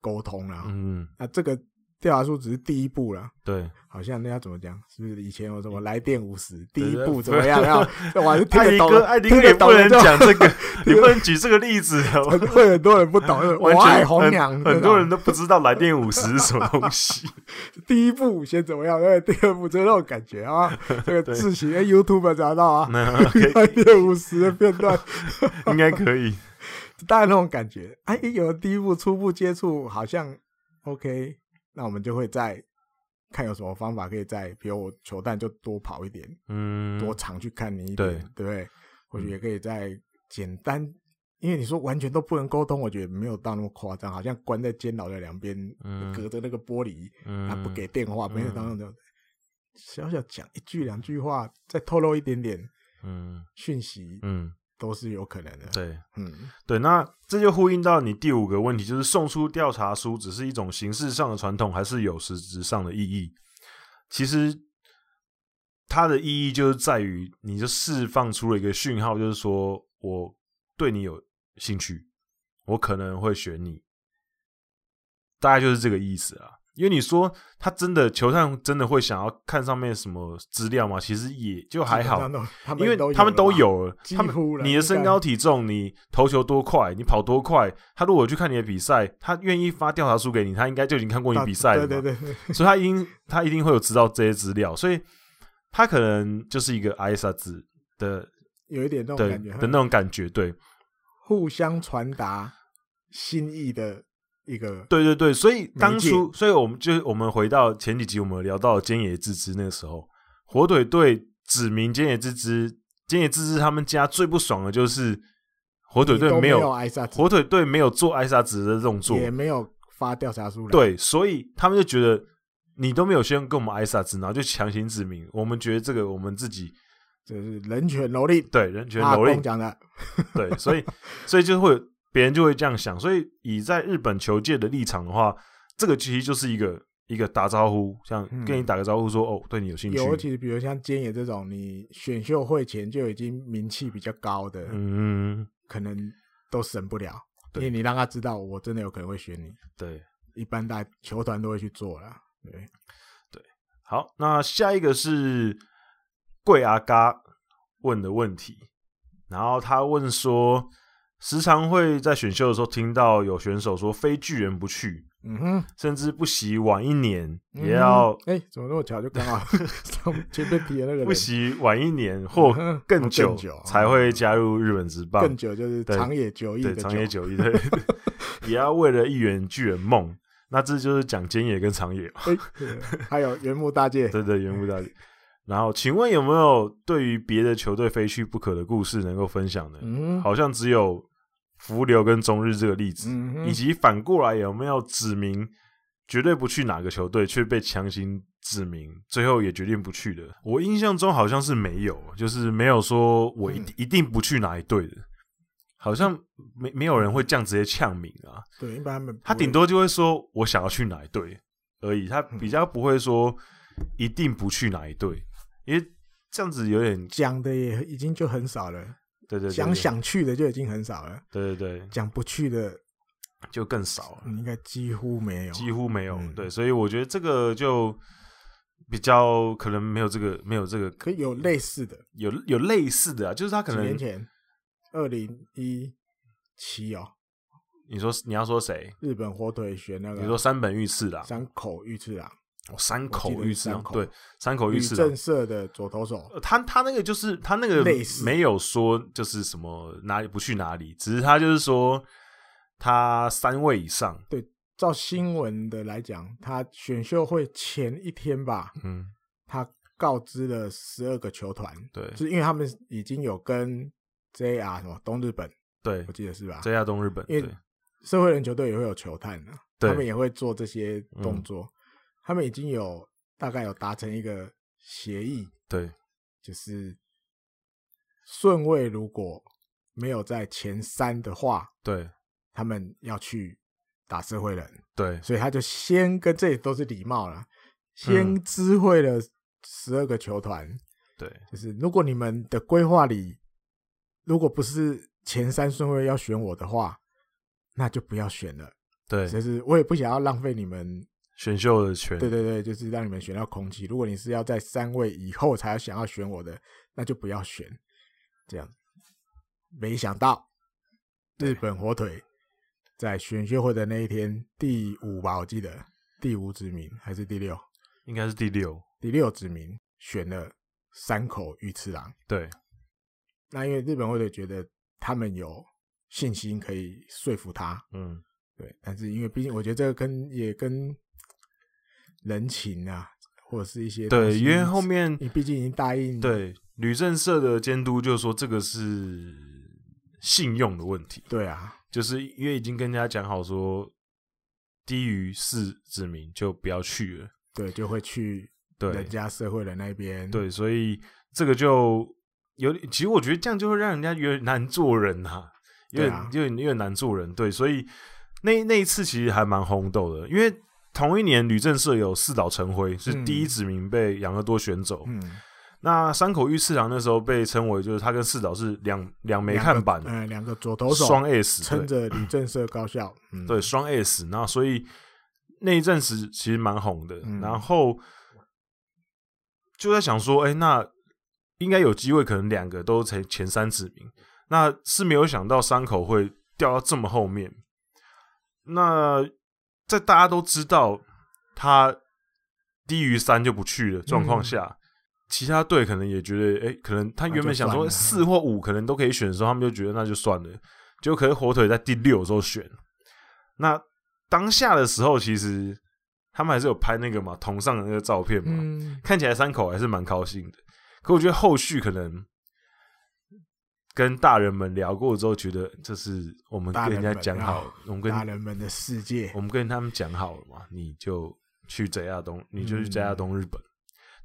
沟通啦，嗯，那这个。调查书只是第一步了，对，好像那要怎么讲？是不是以前有什么来电五十？第一步怎么样？要 *laughs* 我还是听得懂？艾迪哥，也不能讲这个，*laughs* 你不能举这个例子，会很多人不懂。*laughs* 完全红娘，很多人都不知道来电五十是什么东西。第一步先怎么样？因为第二步就那种感觉啊，这个自行 YouTube 找到啊，来电五十的片段应该可以，大概那种感觉。哎，有了第一步初步接触，好像 OK。那我们就会再看有什么方法可以再，比如我球探就多跑一点，嗯，多常去看你一点，对，对不对？或许也可以再简单，嗯、因为你说完全都不能沟通，我觉得没有到那么夸张，好像关在监牢的两边，嗯、隔着那个玻璃，嗯、他不给电话，没有到那种、嗯、小小讲一句两句话，再透露一点点，嗯，讯息，嗯。都是有可能的。对，嗯，对，那这就呼应到你第五个问题，就是送出调查书只是一种形式上的传统，还是有实质上的意义？其实它的意义就是在于，你就释放出了一个讯号，就是说我对你有兴趣，我可能会选你，大概就是这个意思啊。因为你说他真的球探真的会想要看上面什么资料吗？其实也就还好，因为他们都有了。他们你的身高体重，你投球多快，你跑多快，他如果去看你的比赛，他愿意发调查书给你，他应该就已经看过你比赛了。对对对，所以他一定他一定会有知道这些资料，所以他可能就是一个挨杀子的，有一点那种感觉的那种感觉，对，互相传达心意的。一个对对对，所以当初，所以我们就是我们回到前几集，我们聊到菅野智之那个时候，火腿队指名菅野智之，菅野智之他们家最不爽的就是火腿队没有，没有火腿队没有做挨杀子的动作，也没有发调查书来，对，所以他们就觉得你都没有先跟我们挨萨兹，然后就强行指名，我们觉得这个我们自己这是人权蹂躏，对人权蹂躏讲的，对，所以所以就会别人就会这样想，所以以在日本球界的立场的话，这个其实就是一个一个打招呼，像跟你打个招呼说、嗯、哦，对你有兴趣。尤其是比如像菅野这种，你选秀会前就已经名气比较高的，嗯，可能都省不了，因为你让他知道我真的有可能会选你。对，一般大球团都会去做了。对，对，好，那下一个是贵阿嘎问的问题，然后他问说，时常会在选秀的时候听到有选手说非巨人不去，嗯哼，甚至不惜晚一年也要，哎、怎么那么巧就刚好 *laughs* 前面提的那个不惜晚一年或更久才会加入日本职棒，更久就是长野久一，对，长野久一，对，也要为了一圆巨人梦。那这就是讲菅野跟长野，欸，还有原木大介，*laughs* 对对，原木大介。然后，请问有没有对于别的球队非去不可的故事能够分享呢？嗯，好像只有福流跟中日这个例子，嗯，以及反过来有没有指明绝对不去哪个球队，却被强行指明，最后也决定不去的？我印象中好像是没有，就是没有说我一一定不去哪一队的。好像没没有人会这样直接呛名啊。对，一般他顶多就会说我想要去哪一队而已，他比较不会说一定不去哪一队，因为这样子有点讲的也已经就很少了。对对，讲想去的就已经很少了。对对对，讲不去的就更少了，应该几乎没有，几乎没有。对，所以我觉得这个就比较可能没有这个没有这个，可以有类似的，有有类似的啊，就是他可能年前。二零一七哦，你说你要说谁？日本火腿选那个？你说山本裕次郎？山口裕次郎？哦，山口裕次郎，对，山口裕次郎。正色的左投手。他他那个就是他那个没有说就是什么哪里不去哪里，只是他就是说他三位以上。对，照新闻的来讲，他选秀会前一天吧，嗯，他告知了十二个球团，对，就是因为他们已经有跟。JR 什么东日本？对，我记得是吧？JR 东日本，因为社会人球队也会有球探的，他们也会做这些动作。嗯、他们已经有大概有达成一个协议，对，就是顺位如果没有在前三的话，对，他们要去打社会人，对，所以他就先跟这都是礼貌了，先知会了十二个球团，对，就是如果你们的规划里。如果不是前三顺位要选我的话，那就不要选了。对，就是我也不想要浪费你们选秀的权。对对对，就是让你们选到空气。如果你是要在三位以后才想要选我的，那就不要选。这样，没想到日本火腿在选秀会的那一天第五吧，我记得第五指名还是第六？应该是第六。第六指名选了山口裕次郎。对。那因为日本火腿觉得他们有信心可以说服他，嗯，对。但是因为毕竟我觉得这个跟也跟人情啊，或者是一些对，因为后面你毕竟已经答应，对，旅政社的监督就说这个是信用的问题，对啊，就是因为已经跟人家讲好说低于四指名就不要去了，对，就会去人家社会的那边，对，所以这个就。有，其实我觉得这样就会让人家有点难做人哈，有点有点有点难做人。对，所以那那一次其实还蛮轰动的，因为同一年旅政社有四岛成辉是第一指名被养乐多选走，嗯，那山口裕次郎那时候被称为就是他跟四岛是两两枚看板，嗯，两个左投手双 S，撑着旅政社高校，嗯、对，双 S，那所以那一阵子其实蛮红的，嗯、然后就在想说，哎、欸，那。应该有机会，可能两个都成前三指名，那是没有想到山口会掉到这么后面。那在大家都知道他低于三就不去的状况下，嗯、其他队可能也觉得，哎、欸，可能他原本想说四或五可能都可以选的时候，他们就觉得那就算了。就可是火腿在第六的时候选，那当下的时候，其实他们还是有拍那个嘛，同上的那个照片嘛，嗯、看起来三口还是蛮高兴的。可我觉得后续可能跟大人们聊过之后，觉得这是我们跟人家讲好，我们跟大人们的世界，我们跟他们讲好了嘛，你就去泽亚东，你就去泽亚东日本。嗯、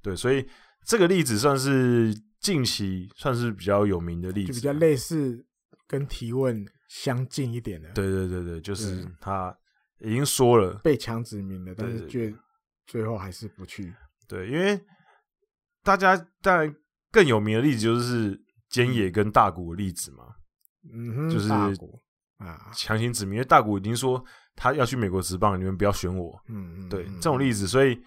对，所以这个例子算是近期算是比较有名的例子，就比较类似跟提问相近一点的。对对对对，就是他已经说了被强指名了，但是却最后还是不去。对，因为大家当然更有名的例子就是菅野跟大谷的例子嘛。嗯哼，就是啊，强行指名，因为大谷已经说他要去美国职棒，你们不要选我。嗯嗯，对，这种例子，所以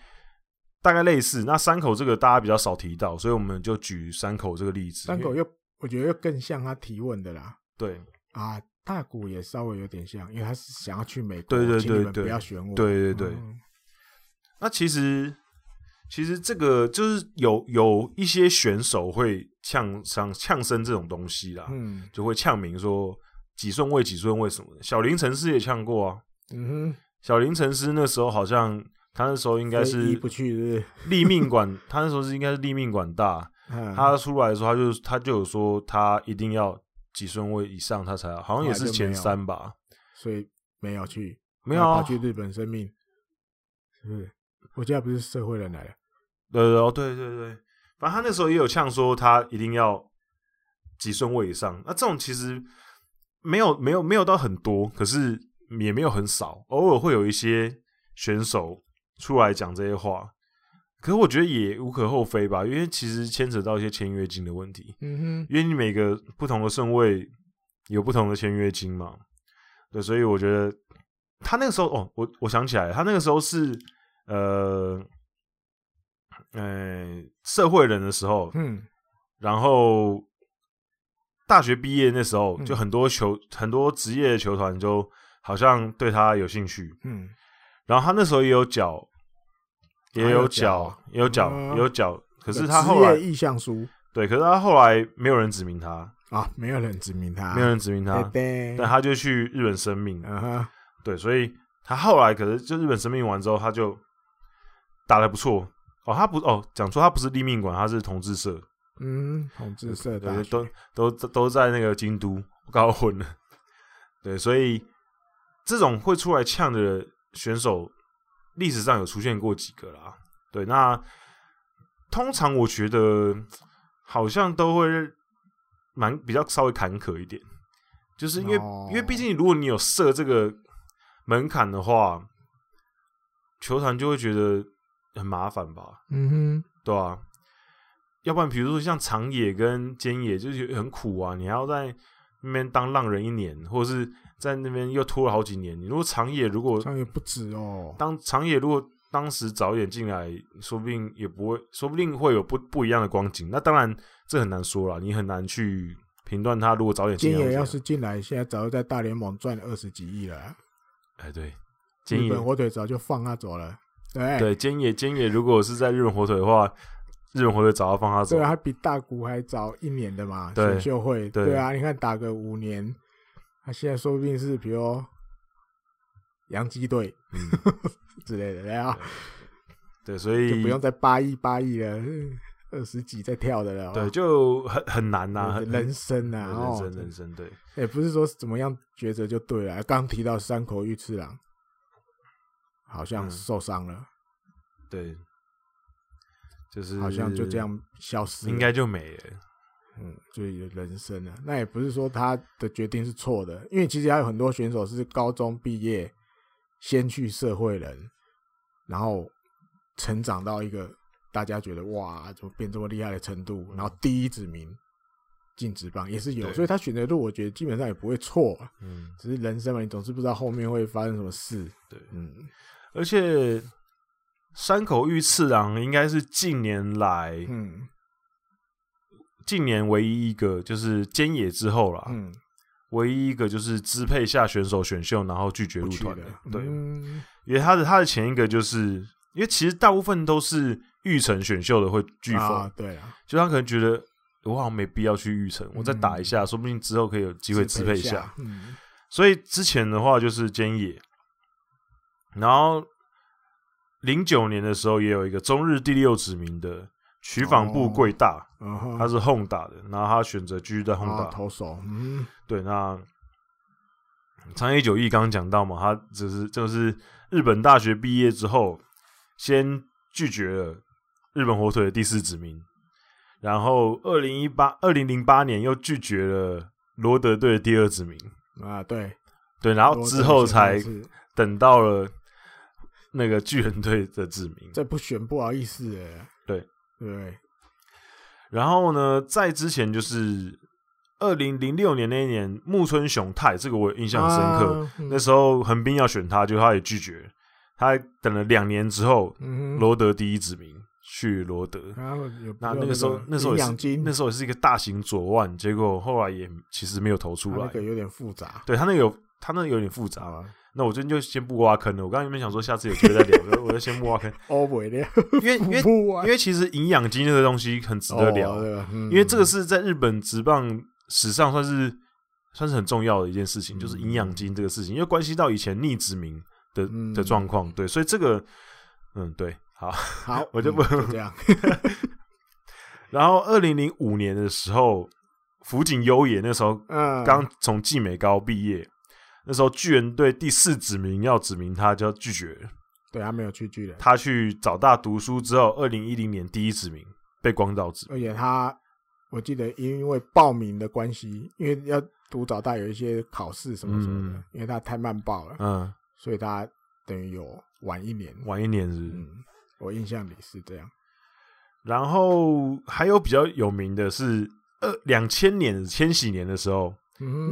大概类似。那山口这个大家比较少提到，所以我们就举山口这个例子。山口又我觉得又更像他提问的啦。对啊，大谷也稍微有点像，因为他是想要去美国，对对对对，不要选我。对对对。那其实其实这个就是有有一些选手会呛上呛声这种东西啦，嗯，就会呛名说。几顺位几顺位什么的，小林诚司也呛过啊。嗯哼，小林诚司那时候好像他那时候应该是不去，立命馆，他那时候是应该是立命馆大。*laughs* 他出来的时候，他就他就有说他一定要几顺位以上他才好像也是前三吧，所以没有去，没有跑去日本生命，是不是？我记得不是社会人来的，呃，对对对，反正他那时候也有呛说他一定要几顺位以上，那这种其实。没有没有没有到很多，可是也没有很少，偶尔会有一些选手出来讲这些话，可是我觉得也无可厚非吧，因为其实牵扯到一些签约金的问题。嗯哼，因为你每个不同的顺位有不同的签约金嘛，对，所以我觉得他那个时候哦，我我想起来，他那个时候是呃，呃，社会人的时候，嗯，然后。大学毕业那时候，就很多球、嗯、很多职业的球团就好像对他有兴趣。嗯，然后他那时候也有脚，也有脚，也有脚，也有缴。可是他后来意向书，对，可是他后来没有人指名他啊，没有人指名他，没有人指名他。对，但他就去日本生命。嗯哼，对，所以他后来可是就日本生命完之后，他就打的不错。哦，他不哦，讲错，他不是立命馆，他是同志社。嗯，同志社的对，都都都在那个京都搞混了。对，所以这种会出来呛的选手，历史上有出现过几个啦。对，那通常我觉得好像都会蛮比较稍微坎坷一点，就是因为、哦、因为毕竟如果你有设这个门槛的话，球团就会觉得很麻烦吧。嗯哼，对啊。要不然，比如说像长野跟菅野，就是很苦啊！你还要在那边当浪人一年，或者是在那边又拖了好几年。你如果长野如果长野不止哦，当长野如果当时早一点进来，说不定也不会，说不定会有不不一样的光景。那当然这很难说了，你很难去评断他。如果早点进来，菅野要是进来，现在早就在大联盟赚了二十几亿了。哎，对，日本火腿早就放他走了。对对，菅野菅野如果是在日本火腿的话。日本火腿早要放他走，对啊，他比大谷还早一年的嘛，选秀会，对啊，你看打个五年，他现在说不定是比如洋基队 *laughs* 之类的，对啊，对，所以就不用再八亿八亿了，二十几再跳的了，对，就很很难呐，人生呐，人生人生，对，也不是说怎么样抉择就对了，刚提到山口裕次郎好像受伤了，对。就是好像就这样消失，应该就没了。嗯，就有人生了。那也不是说他的决定是错的，因为其实还有很多选手是高中毕业先去社会人，然后成长到一个大家觉得哇，怎么变这么厉害的程度，然后第一指名进职棒也是有，所以他选的路我觉得基本上也不会错。嗯，只是人生嘛，你总是不知道后面会发生什么事。对，嗯，而且。山口裕次郎应该是近年来，嗯，近年唯一一个就是菅野之后啦，嗯，唯一一个就是支配下选手选秀，然后拒绝入团的，对，嗯、因为他的他的前一个就是因为其实大部分都是玉成选秀的会拒否，啊，对啊，就他可能觉得我好像没必要去玉成，我再打一下，嗯、说不定之后可以有机会支配一下，嗯，所以之前的话就是菅野，然后。零九年的时候，也有一个中日第六指名的取访部贵大，哦、他是 Honda 的，然后他选择继续在 Honda 投手。嗯，对，那长野久义刚刚讲到嘛，他只是就是日本大学毕业之后，先拒绝了日本火腿的第四指名，然后二零一八二零零八年又拒绝了罗德队的第二指名啊，对对，然后之后才等到了 *laughs* 那个巨人队的指名，这不选不好意思哎，对对，然后呢，在之前就是。二零零六年那一年，木村雄太，这个我印象很深刻。啊嗯、那时候横滨要选他，就他也拒绝。他等了两年之后，罗、嗯、德第一指名去罗德。啊、那那个时候，那时候也是那时候也是一个大型左腕，结果后来也其实没有投出来。那个有点复杂，对他那个有他那个有点复杂啊。那我最近就先不挖坑了。我刚刚原本想说下次有机会再聊，我就先不挖坑。*laughs* 哦，不因为因为 *laughs* 因为其实营养金这个东西很值得聊，哦嗯、因为这个是在日本职棒。史上算是算是很重要的一件事情，嗯、就是营养金这个事情，因为关系到以前逆殖民的、嗯、的状况，对，所以这个，嗯，对，好，好，*laughs* 我就不、这样。然后，二零零五年的时候，福井优也那时候刚从纪美高毕业，嗯、那时候巨人队第四指名要指名他，就要拒绝了，对他没有去巨人，他去早大读书之后，二零一零年第一指名被光照指名，而且他。我记得，因为报名的关系，因为要读早大有一些考试什么什么的，嗯、因为他太慢报了，嗯，所以他等于有晚一年，晚一年是，嗯，我印象里是这样。然后还有比较有名的是，二两千年千禧年的时候，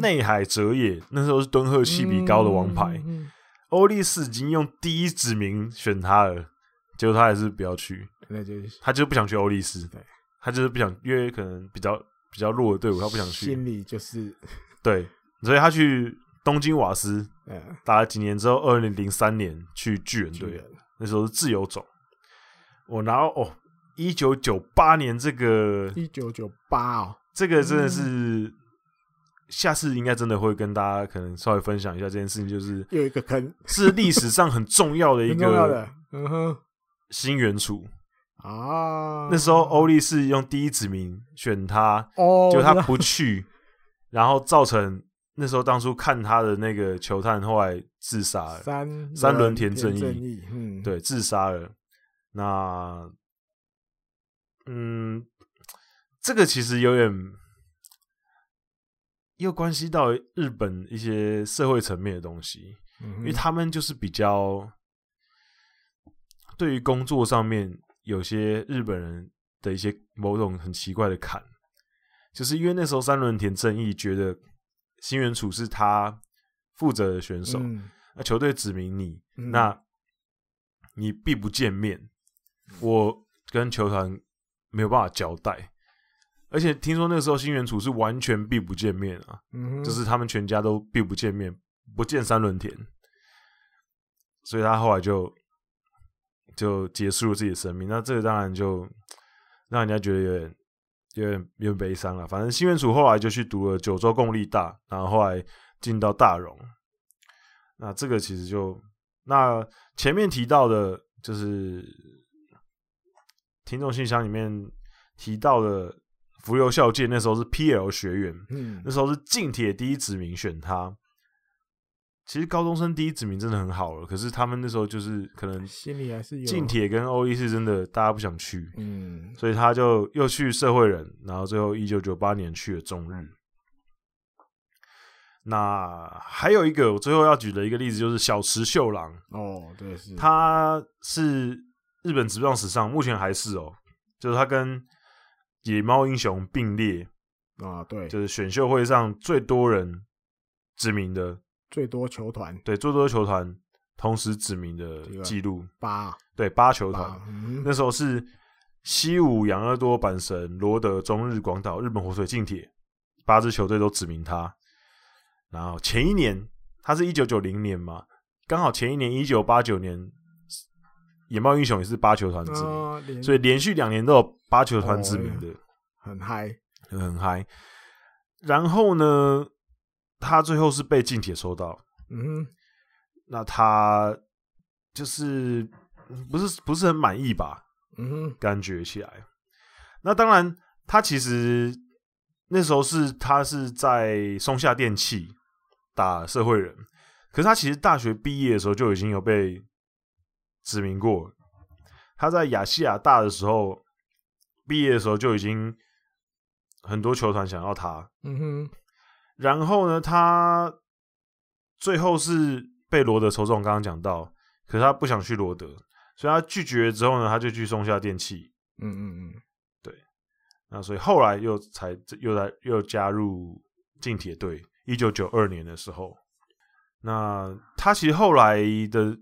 内、嗯、海哲也那时候是敦贺气比高的王牌，欧力士已经用第一指名选他了，结果他还是不要去，那就是他就是不想去欧力士，对。他就是不想，因为可能比较比较弱的队伍，他不想去。心里就是对，所以他去东京瓦斯，打了几年之后，二零零三年去巨人队，那时候是自由走。我然后哦，一九九八年这个一九九八哦，这个真的是下次应该真的会跟大家可能稍微分享一下这件事情，就是有一个坑，*laughs* 是历史上很重要的一个嗯哼新援储。啊，那时候欧力士用第一指名选他，哦，就他不去，然后造成那时候当初看他的那个球探后来自杀了，三三轮田正义，嗯，对，自杀了。那，嗯，这个其实有点又关系到日本一些社会层面的东西，嗯、因为他们就是比较对于工作上面。有些日本人的一些某种很奇怪的坎，就是因为那时候三轮田正义觉得新援处是他负责的选手，嗯、那球队指明你，嗯、那你必不见面，我跟球团没有办法交代。而且听说那个时候新元楚是完全避不见面啊，嗯、就是他们全家都避不见面，不见三轮田，所以他后来就。就结束了自己的生命，那这个当然就让人家觉得有点、有点、有点悲伤了。反正新元楚后来就去读了九州共立大，然后后来进到大荣。那这个其实就那前面提到的，就是听众信箱里面提到的福留孝介，那时候是 PL 学员，嗯，那时候是近铁第一指名选他。其实高中生第一指名真的很好了，可是他们那时候就是可能心里还是有近铁跟欧一是真的大家不想去，嗯，所以他就又去社会人，然后最后一九九八年去了中日。那还有一个我最后要举的一个例子就是小池秀郎哦，对，是他是日本职棒史上目前还是哦，就是他跟野猫英雄并列啊，对，就是选秀会上最多人指名的。最多球团对，最多球团同时指名的记录八，对八球团，嗯、那时候是西武、养乐多、阪神、罗德、中日、广岛、日本火腿、近铁八支球队都指名他。然后前一年他是一九九零年嘛，刚好前一年一九八九年野猫英雄也是八球团之名，哦、所以连续两年都有八球团之名的，哦、很嗨，很嗨。然后呢？他最后是被近铁收到，嗯哼，那他就是不是不是很满意吧？嗯哼，感觉起来。那当然，他其实那时候是他是在松下电器打社会人，可是他其实大学毕业的时候就已经有被指名过，他在亚细亚大的时候毕业的时候就已经很多球团想要他。嗯哼。然后呢，他最后是被罗德抽中，刚刚讲到，可是他不想去罗德，所以他拒绝了之后呢，他就去松下电器。嗯嗯嗯，对。那所以后来又才又来又加入近铁队，一九九二年的时候。那他其实后来的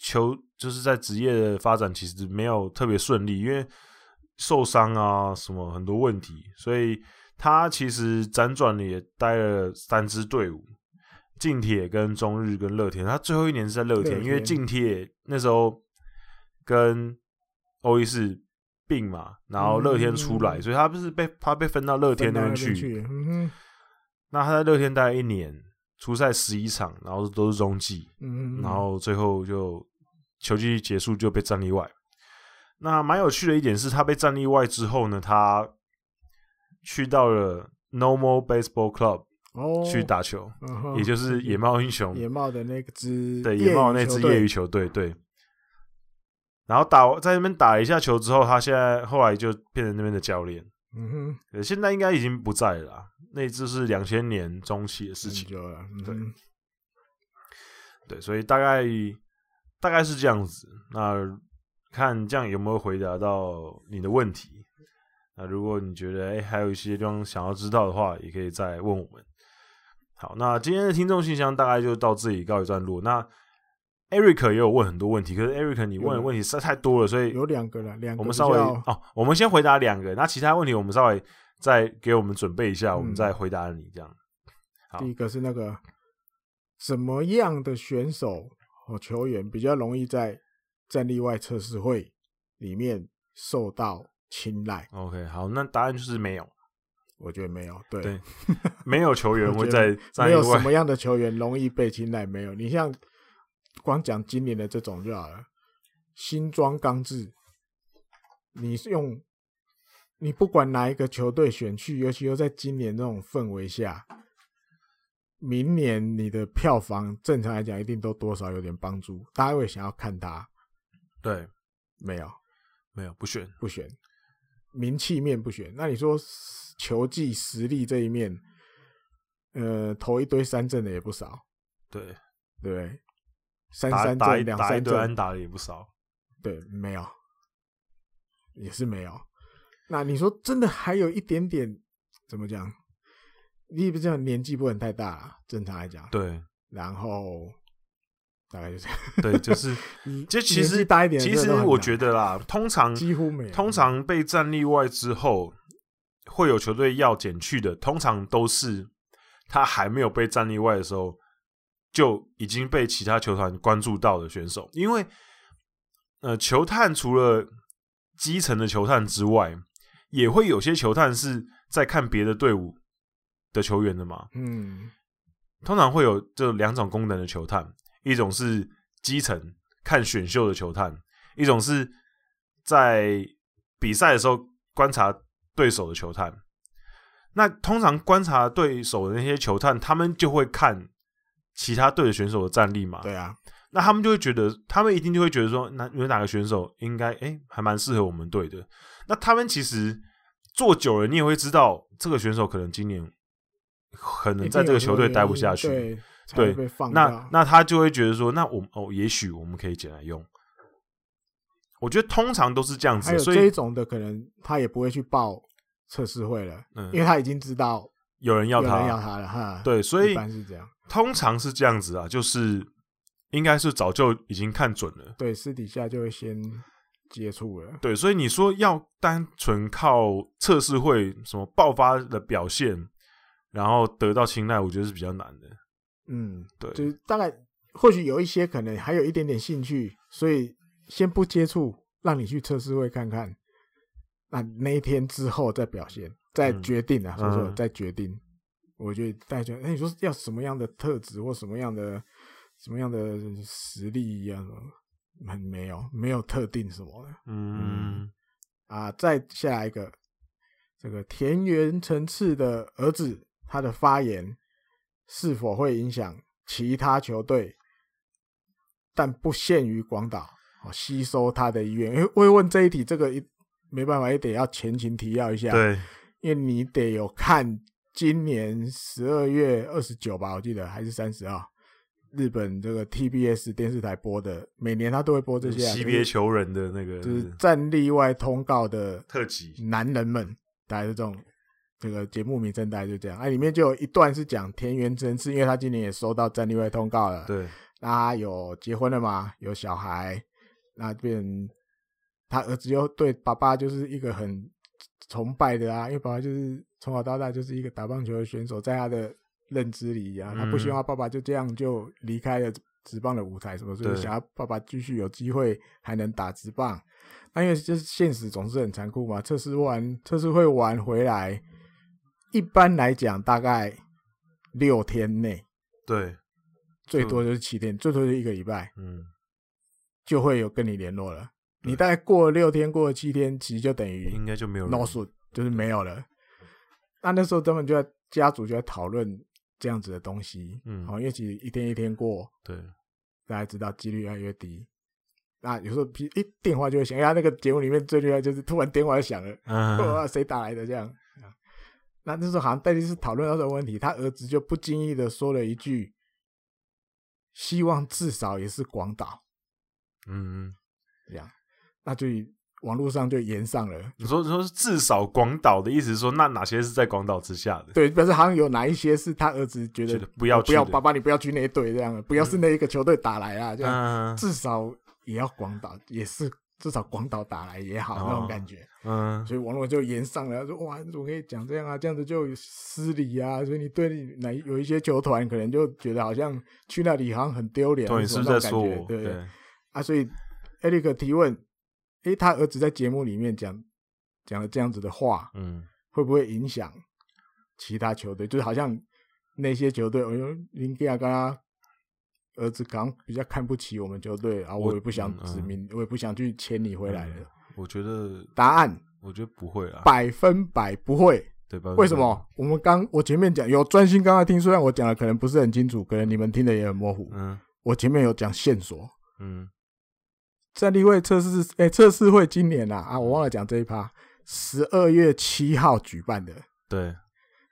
球就是在职业的发展，其实没有特别顺利，因为受伤啊什么很多问题，所以。他其实辗转的也待了三支队伍，近铁跟中日跟乐天。他最后一年是在乐天，因为近铁那时候跟欧力士并嘛，然后乐天出来，所以他不是被他被分到乐天那边去。那他在乐天待了一年，出赛十一场，然后都是中继，然后最后就球季结束就被战例外。那蛮有趣的一点是他被战例外之后呢，他。去到了 Normal Baseball Club 去打球，也就是野猫英雄，野猫的那个支，对野猫那支业余球队，对。然后打在那边打了一下球之后，他现在后来就变成那边的教练。嗯哼，现在应该已经不在了，那支是两千年中期的事情。对，对，所以大概大概是这样子。那看这样有没有回答到你的问题？那如果你觉得哎、欸，还有一些地方想要知道的话，也可以再问我们。好，那今天的听众信箱大概就到这里告一段落。那 Eric 也有问很多问题，可是 Eric 你问的问题实在太多了，所以有两个了，两个我们稍微哦，我们先回答两个，那其他问题我们稍微再给我们准备一下，嗯、我们再回答你这样。好，第一个是那个什么样的选手和球员比较容易在战力外测试会里面受到青睐，OK，好，那答案就是没有，我觉得没有，对，对 *laughs* 没有球员会在没有什么样的球员容易被青睐，没有。你像光讲今年的这种就好了，新装刚制，你是用你不管哪一个球队选去，尤其又在今年那种氛围下，明年你的票房正常来讲一定都多少有点帮助，大家会想要看他，对，没有，没有，不选，不选。名气面不选，那你说球技实力这一面，呃，投一堆三振的也不少，对。对，三三振两三振打的也不少，对，没有，也是没有。那你说真的还有一点点怎么讲？你不这样年纪不能太大，正常来讲，对，然后。大概就这样，对，*laughs* 就是，就其实大一点，其实我觉得啦，通常几乎没有，通常被战例外之后，会有球队要减去的，通常都是他还没有被战例外的时候，就已经被其他球团关注到的选手。因为，呃，球探除了基层的球探之外，也会有些球探是在看别的队伍的球员的嘛。嗯，通常会有这两种功能的球探。一种是基层看选秀的球探，一种是在比赛的时候观察对手的球探。那通常观察对手的那些球探，他们就会看其他队的选手的战力嘛。对啊，那他们就会觉得，他们一定就会觉得说，那有哪个选手应该哎、欸、还蛮适合我们队的。那他们其实做久了，你也会知道这个选手可能今年可能在这个球队待不下去。对，那那他就会觉得说，那我哦，也许我们可以捡来用。我觉得通常都是这样子，所以这一种的可能他也不会去报测试会了，嗯，因为他已经知道有人要他，有人要他了哈。对，所以一般是这样，通常是这样子啊，就是应该是早就已经看准了，对，私底下就会先接触了。对，所以你说要单纯靠测试会什么爆发的表现，然后得到青睐，我觉得是比较难的。嗯，对，就是大概或许有一些可能还有一点点兴趣，所以先不接触，让你去测试会看看，那那一天之后再表现，再决定啊，所以说再决定。嗯、我觉得大家觉得，哎，你说要什么样的特质或什么样的什么样的实力一样的，很没有没有特定什么的。嗯，嗯啊，再下一个，这个田园层次的儿子他的发言。是否会影响其他球队？但不限于广岛哦。吸收他的意愿。因为会问这一题，这个一没办法，也得要前情提要一下。对，因为你得有看今年十二月二十九吧，我记得还是三十号，日本这个 TBS 电视台播的，每年他都会播这些、啊、惜别球人的那个，就是战例外通告的特辑，男人们，大概是这种。这个节目名称大概就这样，哎、啊，里面就有一段是讲田园真司，因为他今年也收到战例外通告了，对，那他有结婚了嘛，有小孩，那变他儿子又对爸爸就是一个很崇拜的啊，因为爸爸就是从小到大就是一个打棒球的选手，在他的认知里啊，他不希望他爸爸就这样就离开了职棒的舞台，什么，所以想要爸爸继续有机会还能打职棒，那因为就是现实总是很残酷嘛，测试完测试会玩回来。一般来讲，大概六天内，对，最多就是七天，最多就一个礼拜，嗯，就会有跟你联络了。你大概过了六天，过了七天，其实就等于应该就没有 no 数，就是没有了。那那时候他们就在家族就在讨论这样子的东西，嗯，好，因为其实一天一天过，对，大家知道几率越来越低。那有时候一电话就会响，因为那个节目里面最厉害就是突然电话就响了，啊，谁打来的这样。那那时候好像戴律师讨论到这个问题，他儿子就不经意的说了一句：“希望至少也是广岛。”嗯，这样，那就网络上就延上了。你说说至少广岛的意思是说，那哪些是在广岛之下的？对，表示好像有哪一些是他儿子觉得，不要不要，爸爸你不要去那一队这样，不要是那一个球队打来啊，这样、嗯、至少也要广岛也是。至少广岛打来也好，那种感觉，嗯，所以王络就炎上了，说哇，你怎么可以讲这样啊？这样子就失礼啊！所以你对哪有一些球团可能就觉得好像去那里好像很丢脸，对，是在说我，对对啊，所以艾利克提问，诶，他儿子在节目里面讲讲了这样子的话，嗯，会不会影响其他球队？就是好像那些球队，哎呦，林加加。儿子刚比较看不起我们球队啊，我也不想指名，我，也不想去签你回来了，嗯。我觉得答案，我觉得不会啊，百分百不会，对吧？为什么？我们刚我前面讲有专心刚刚听，虽然我讲的可能不是很清楚，可能你们听的也很模糊。嗯，我前面有讲线索。嗯，战例会测试，哎，测试会今年啊啊，我忘了讲这一趴，十二月七号举办的。对，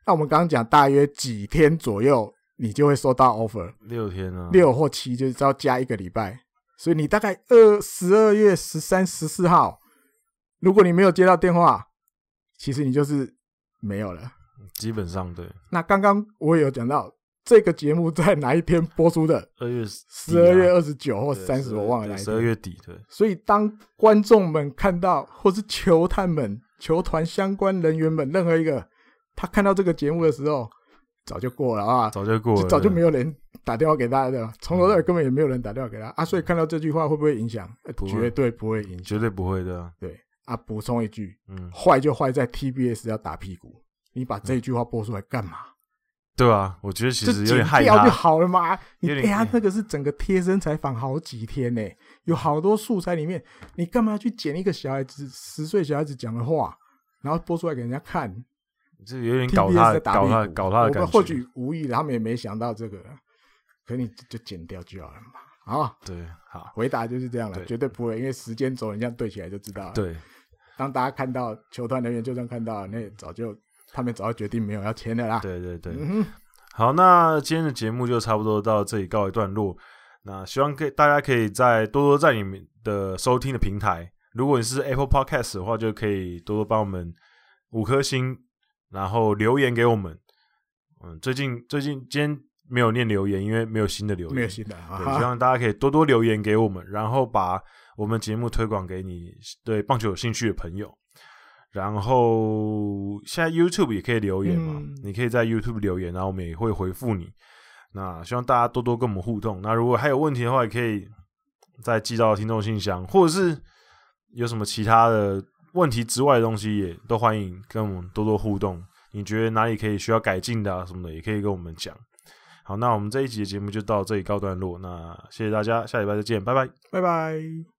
那我们刚刚讲大约几天左右。你就会收到 offer，六天啊，六或七就是只要加一个礼拜，所以你大概二十二月十三、十四号，如果你没有接到电话，其实你就是没有了。基本上对。那刚刚我也有讲到这个节目在哪一天播出的？二月十二月二十九或三十，我忘了哪一天。十二月底对。所以当观众们看到，或是球探们、球团相关人员们，任何一个他看到这个节目的时候。早就过了啊，早就过了，早就没有人打电话给他的，从头到尾根本也没有人打电话给他啊，所以看到这句话会不会影响？绝对不会影响，绝对不会的。对啊，补充一句，嗯，坏就坏在 TBS 要打屁股，你把这句话播出来干嘛？对啊，我觉得其实有点害怕就好了嘛。你哎呀，那个是整个贴身采访好几天呢，有好多素材里面，你干嘛要去剪一个小孩子十岁小孩子讲的话，然后播出来给人家看？这有点搞他，搞他，搞他的感觉。或许无意，他们也没想到这个，可你就剪掉就好了嘛。啊，对，好，回答就是这样了，绝对不会，因为时间轴你这样对起来就知道了。对，当大家看到球团人员就算看到，那早就他们早就决定没有要签的啦。对对对，嗯，好，那今天的节目就差不多到这里告一段落。那希望可以大家可以再多多在你们的收听的平台，如果你是 Apple Podcast 的话，就可以多多帮我们五颗星。然后留言给我们，嗯，最近最近今天没有念留言，因为没有新的留言，没有新的，对，希望大家可以多多留言给我们，然后把我们节目推广给你对棒球有兴趣的朋友。然后现在 YouTube 也可以留言嘛，嗯，你可以在 YouTube 留言，然后我们也会回复你。那希望大家多多跟我们互动。那如果还有问题的话，也可以再寄到听众信箱，或者是有什么其他的。问题之外的东西也都欢迎跟我们多多互动。你觉得哪里可以需要改进的啊什么的，也可以跟我们讲。好，那我们这一集的节目就到这里告段落。那谢谢大家，下礼拜再见，拜拜，拜拜。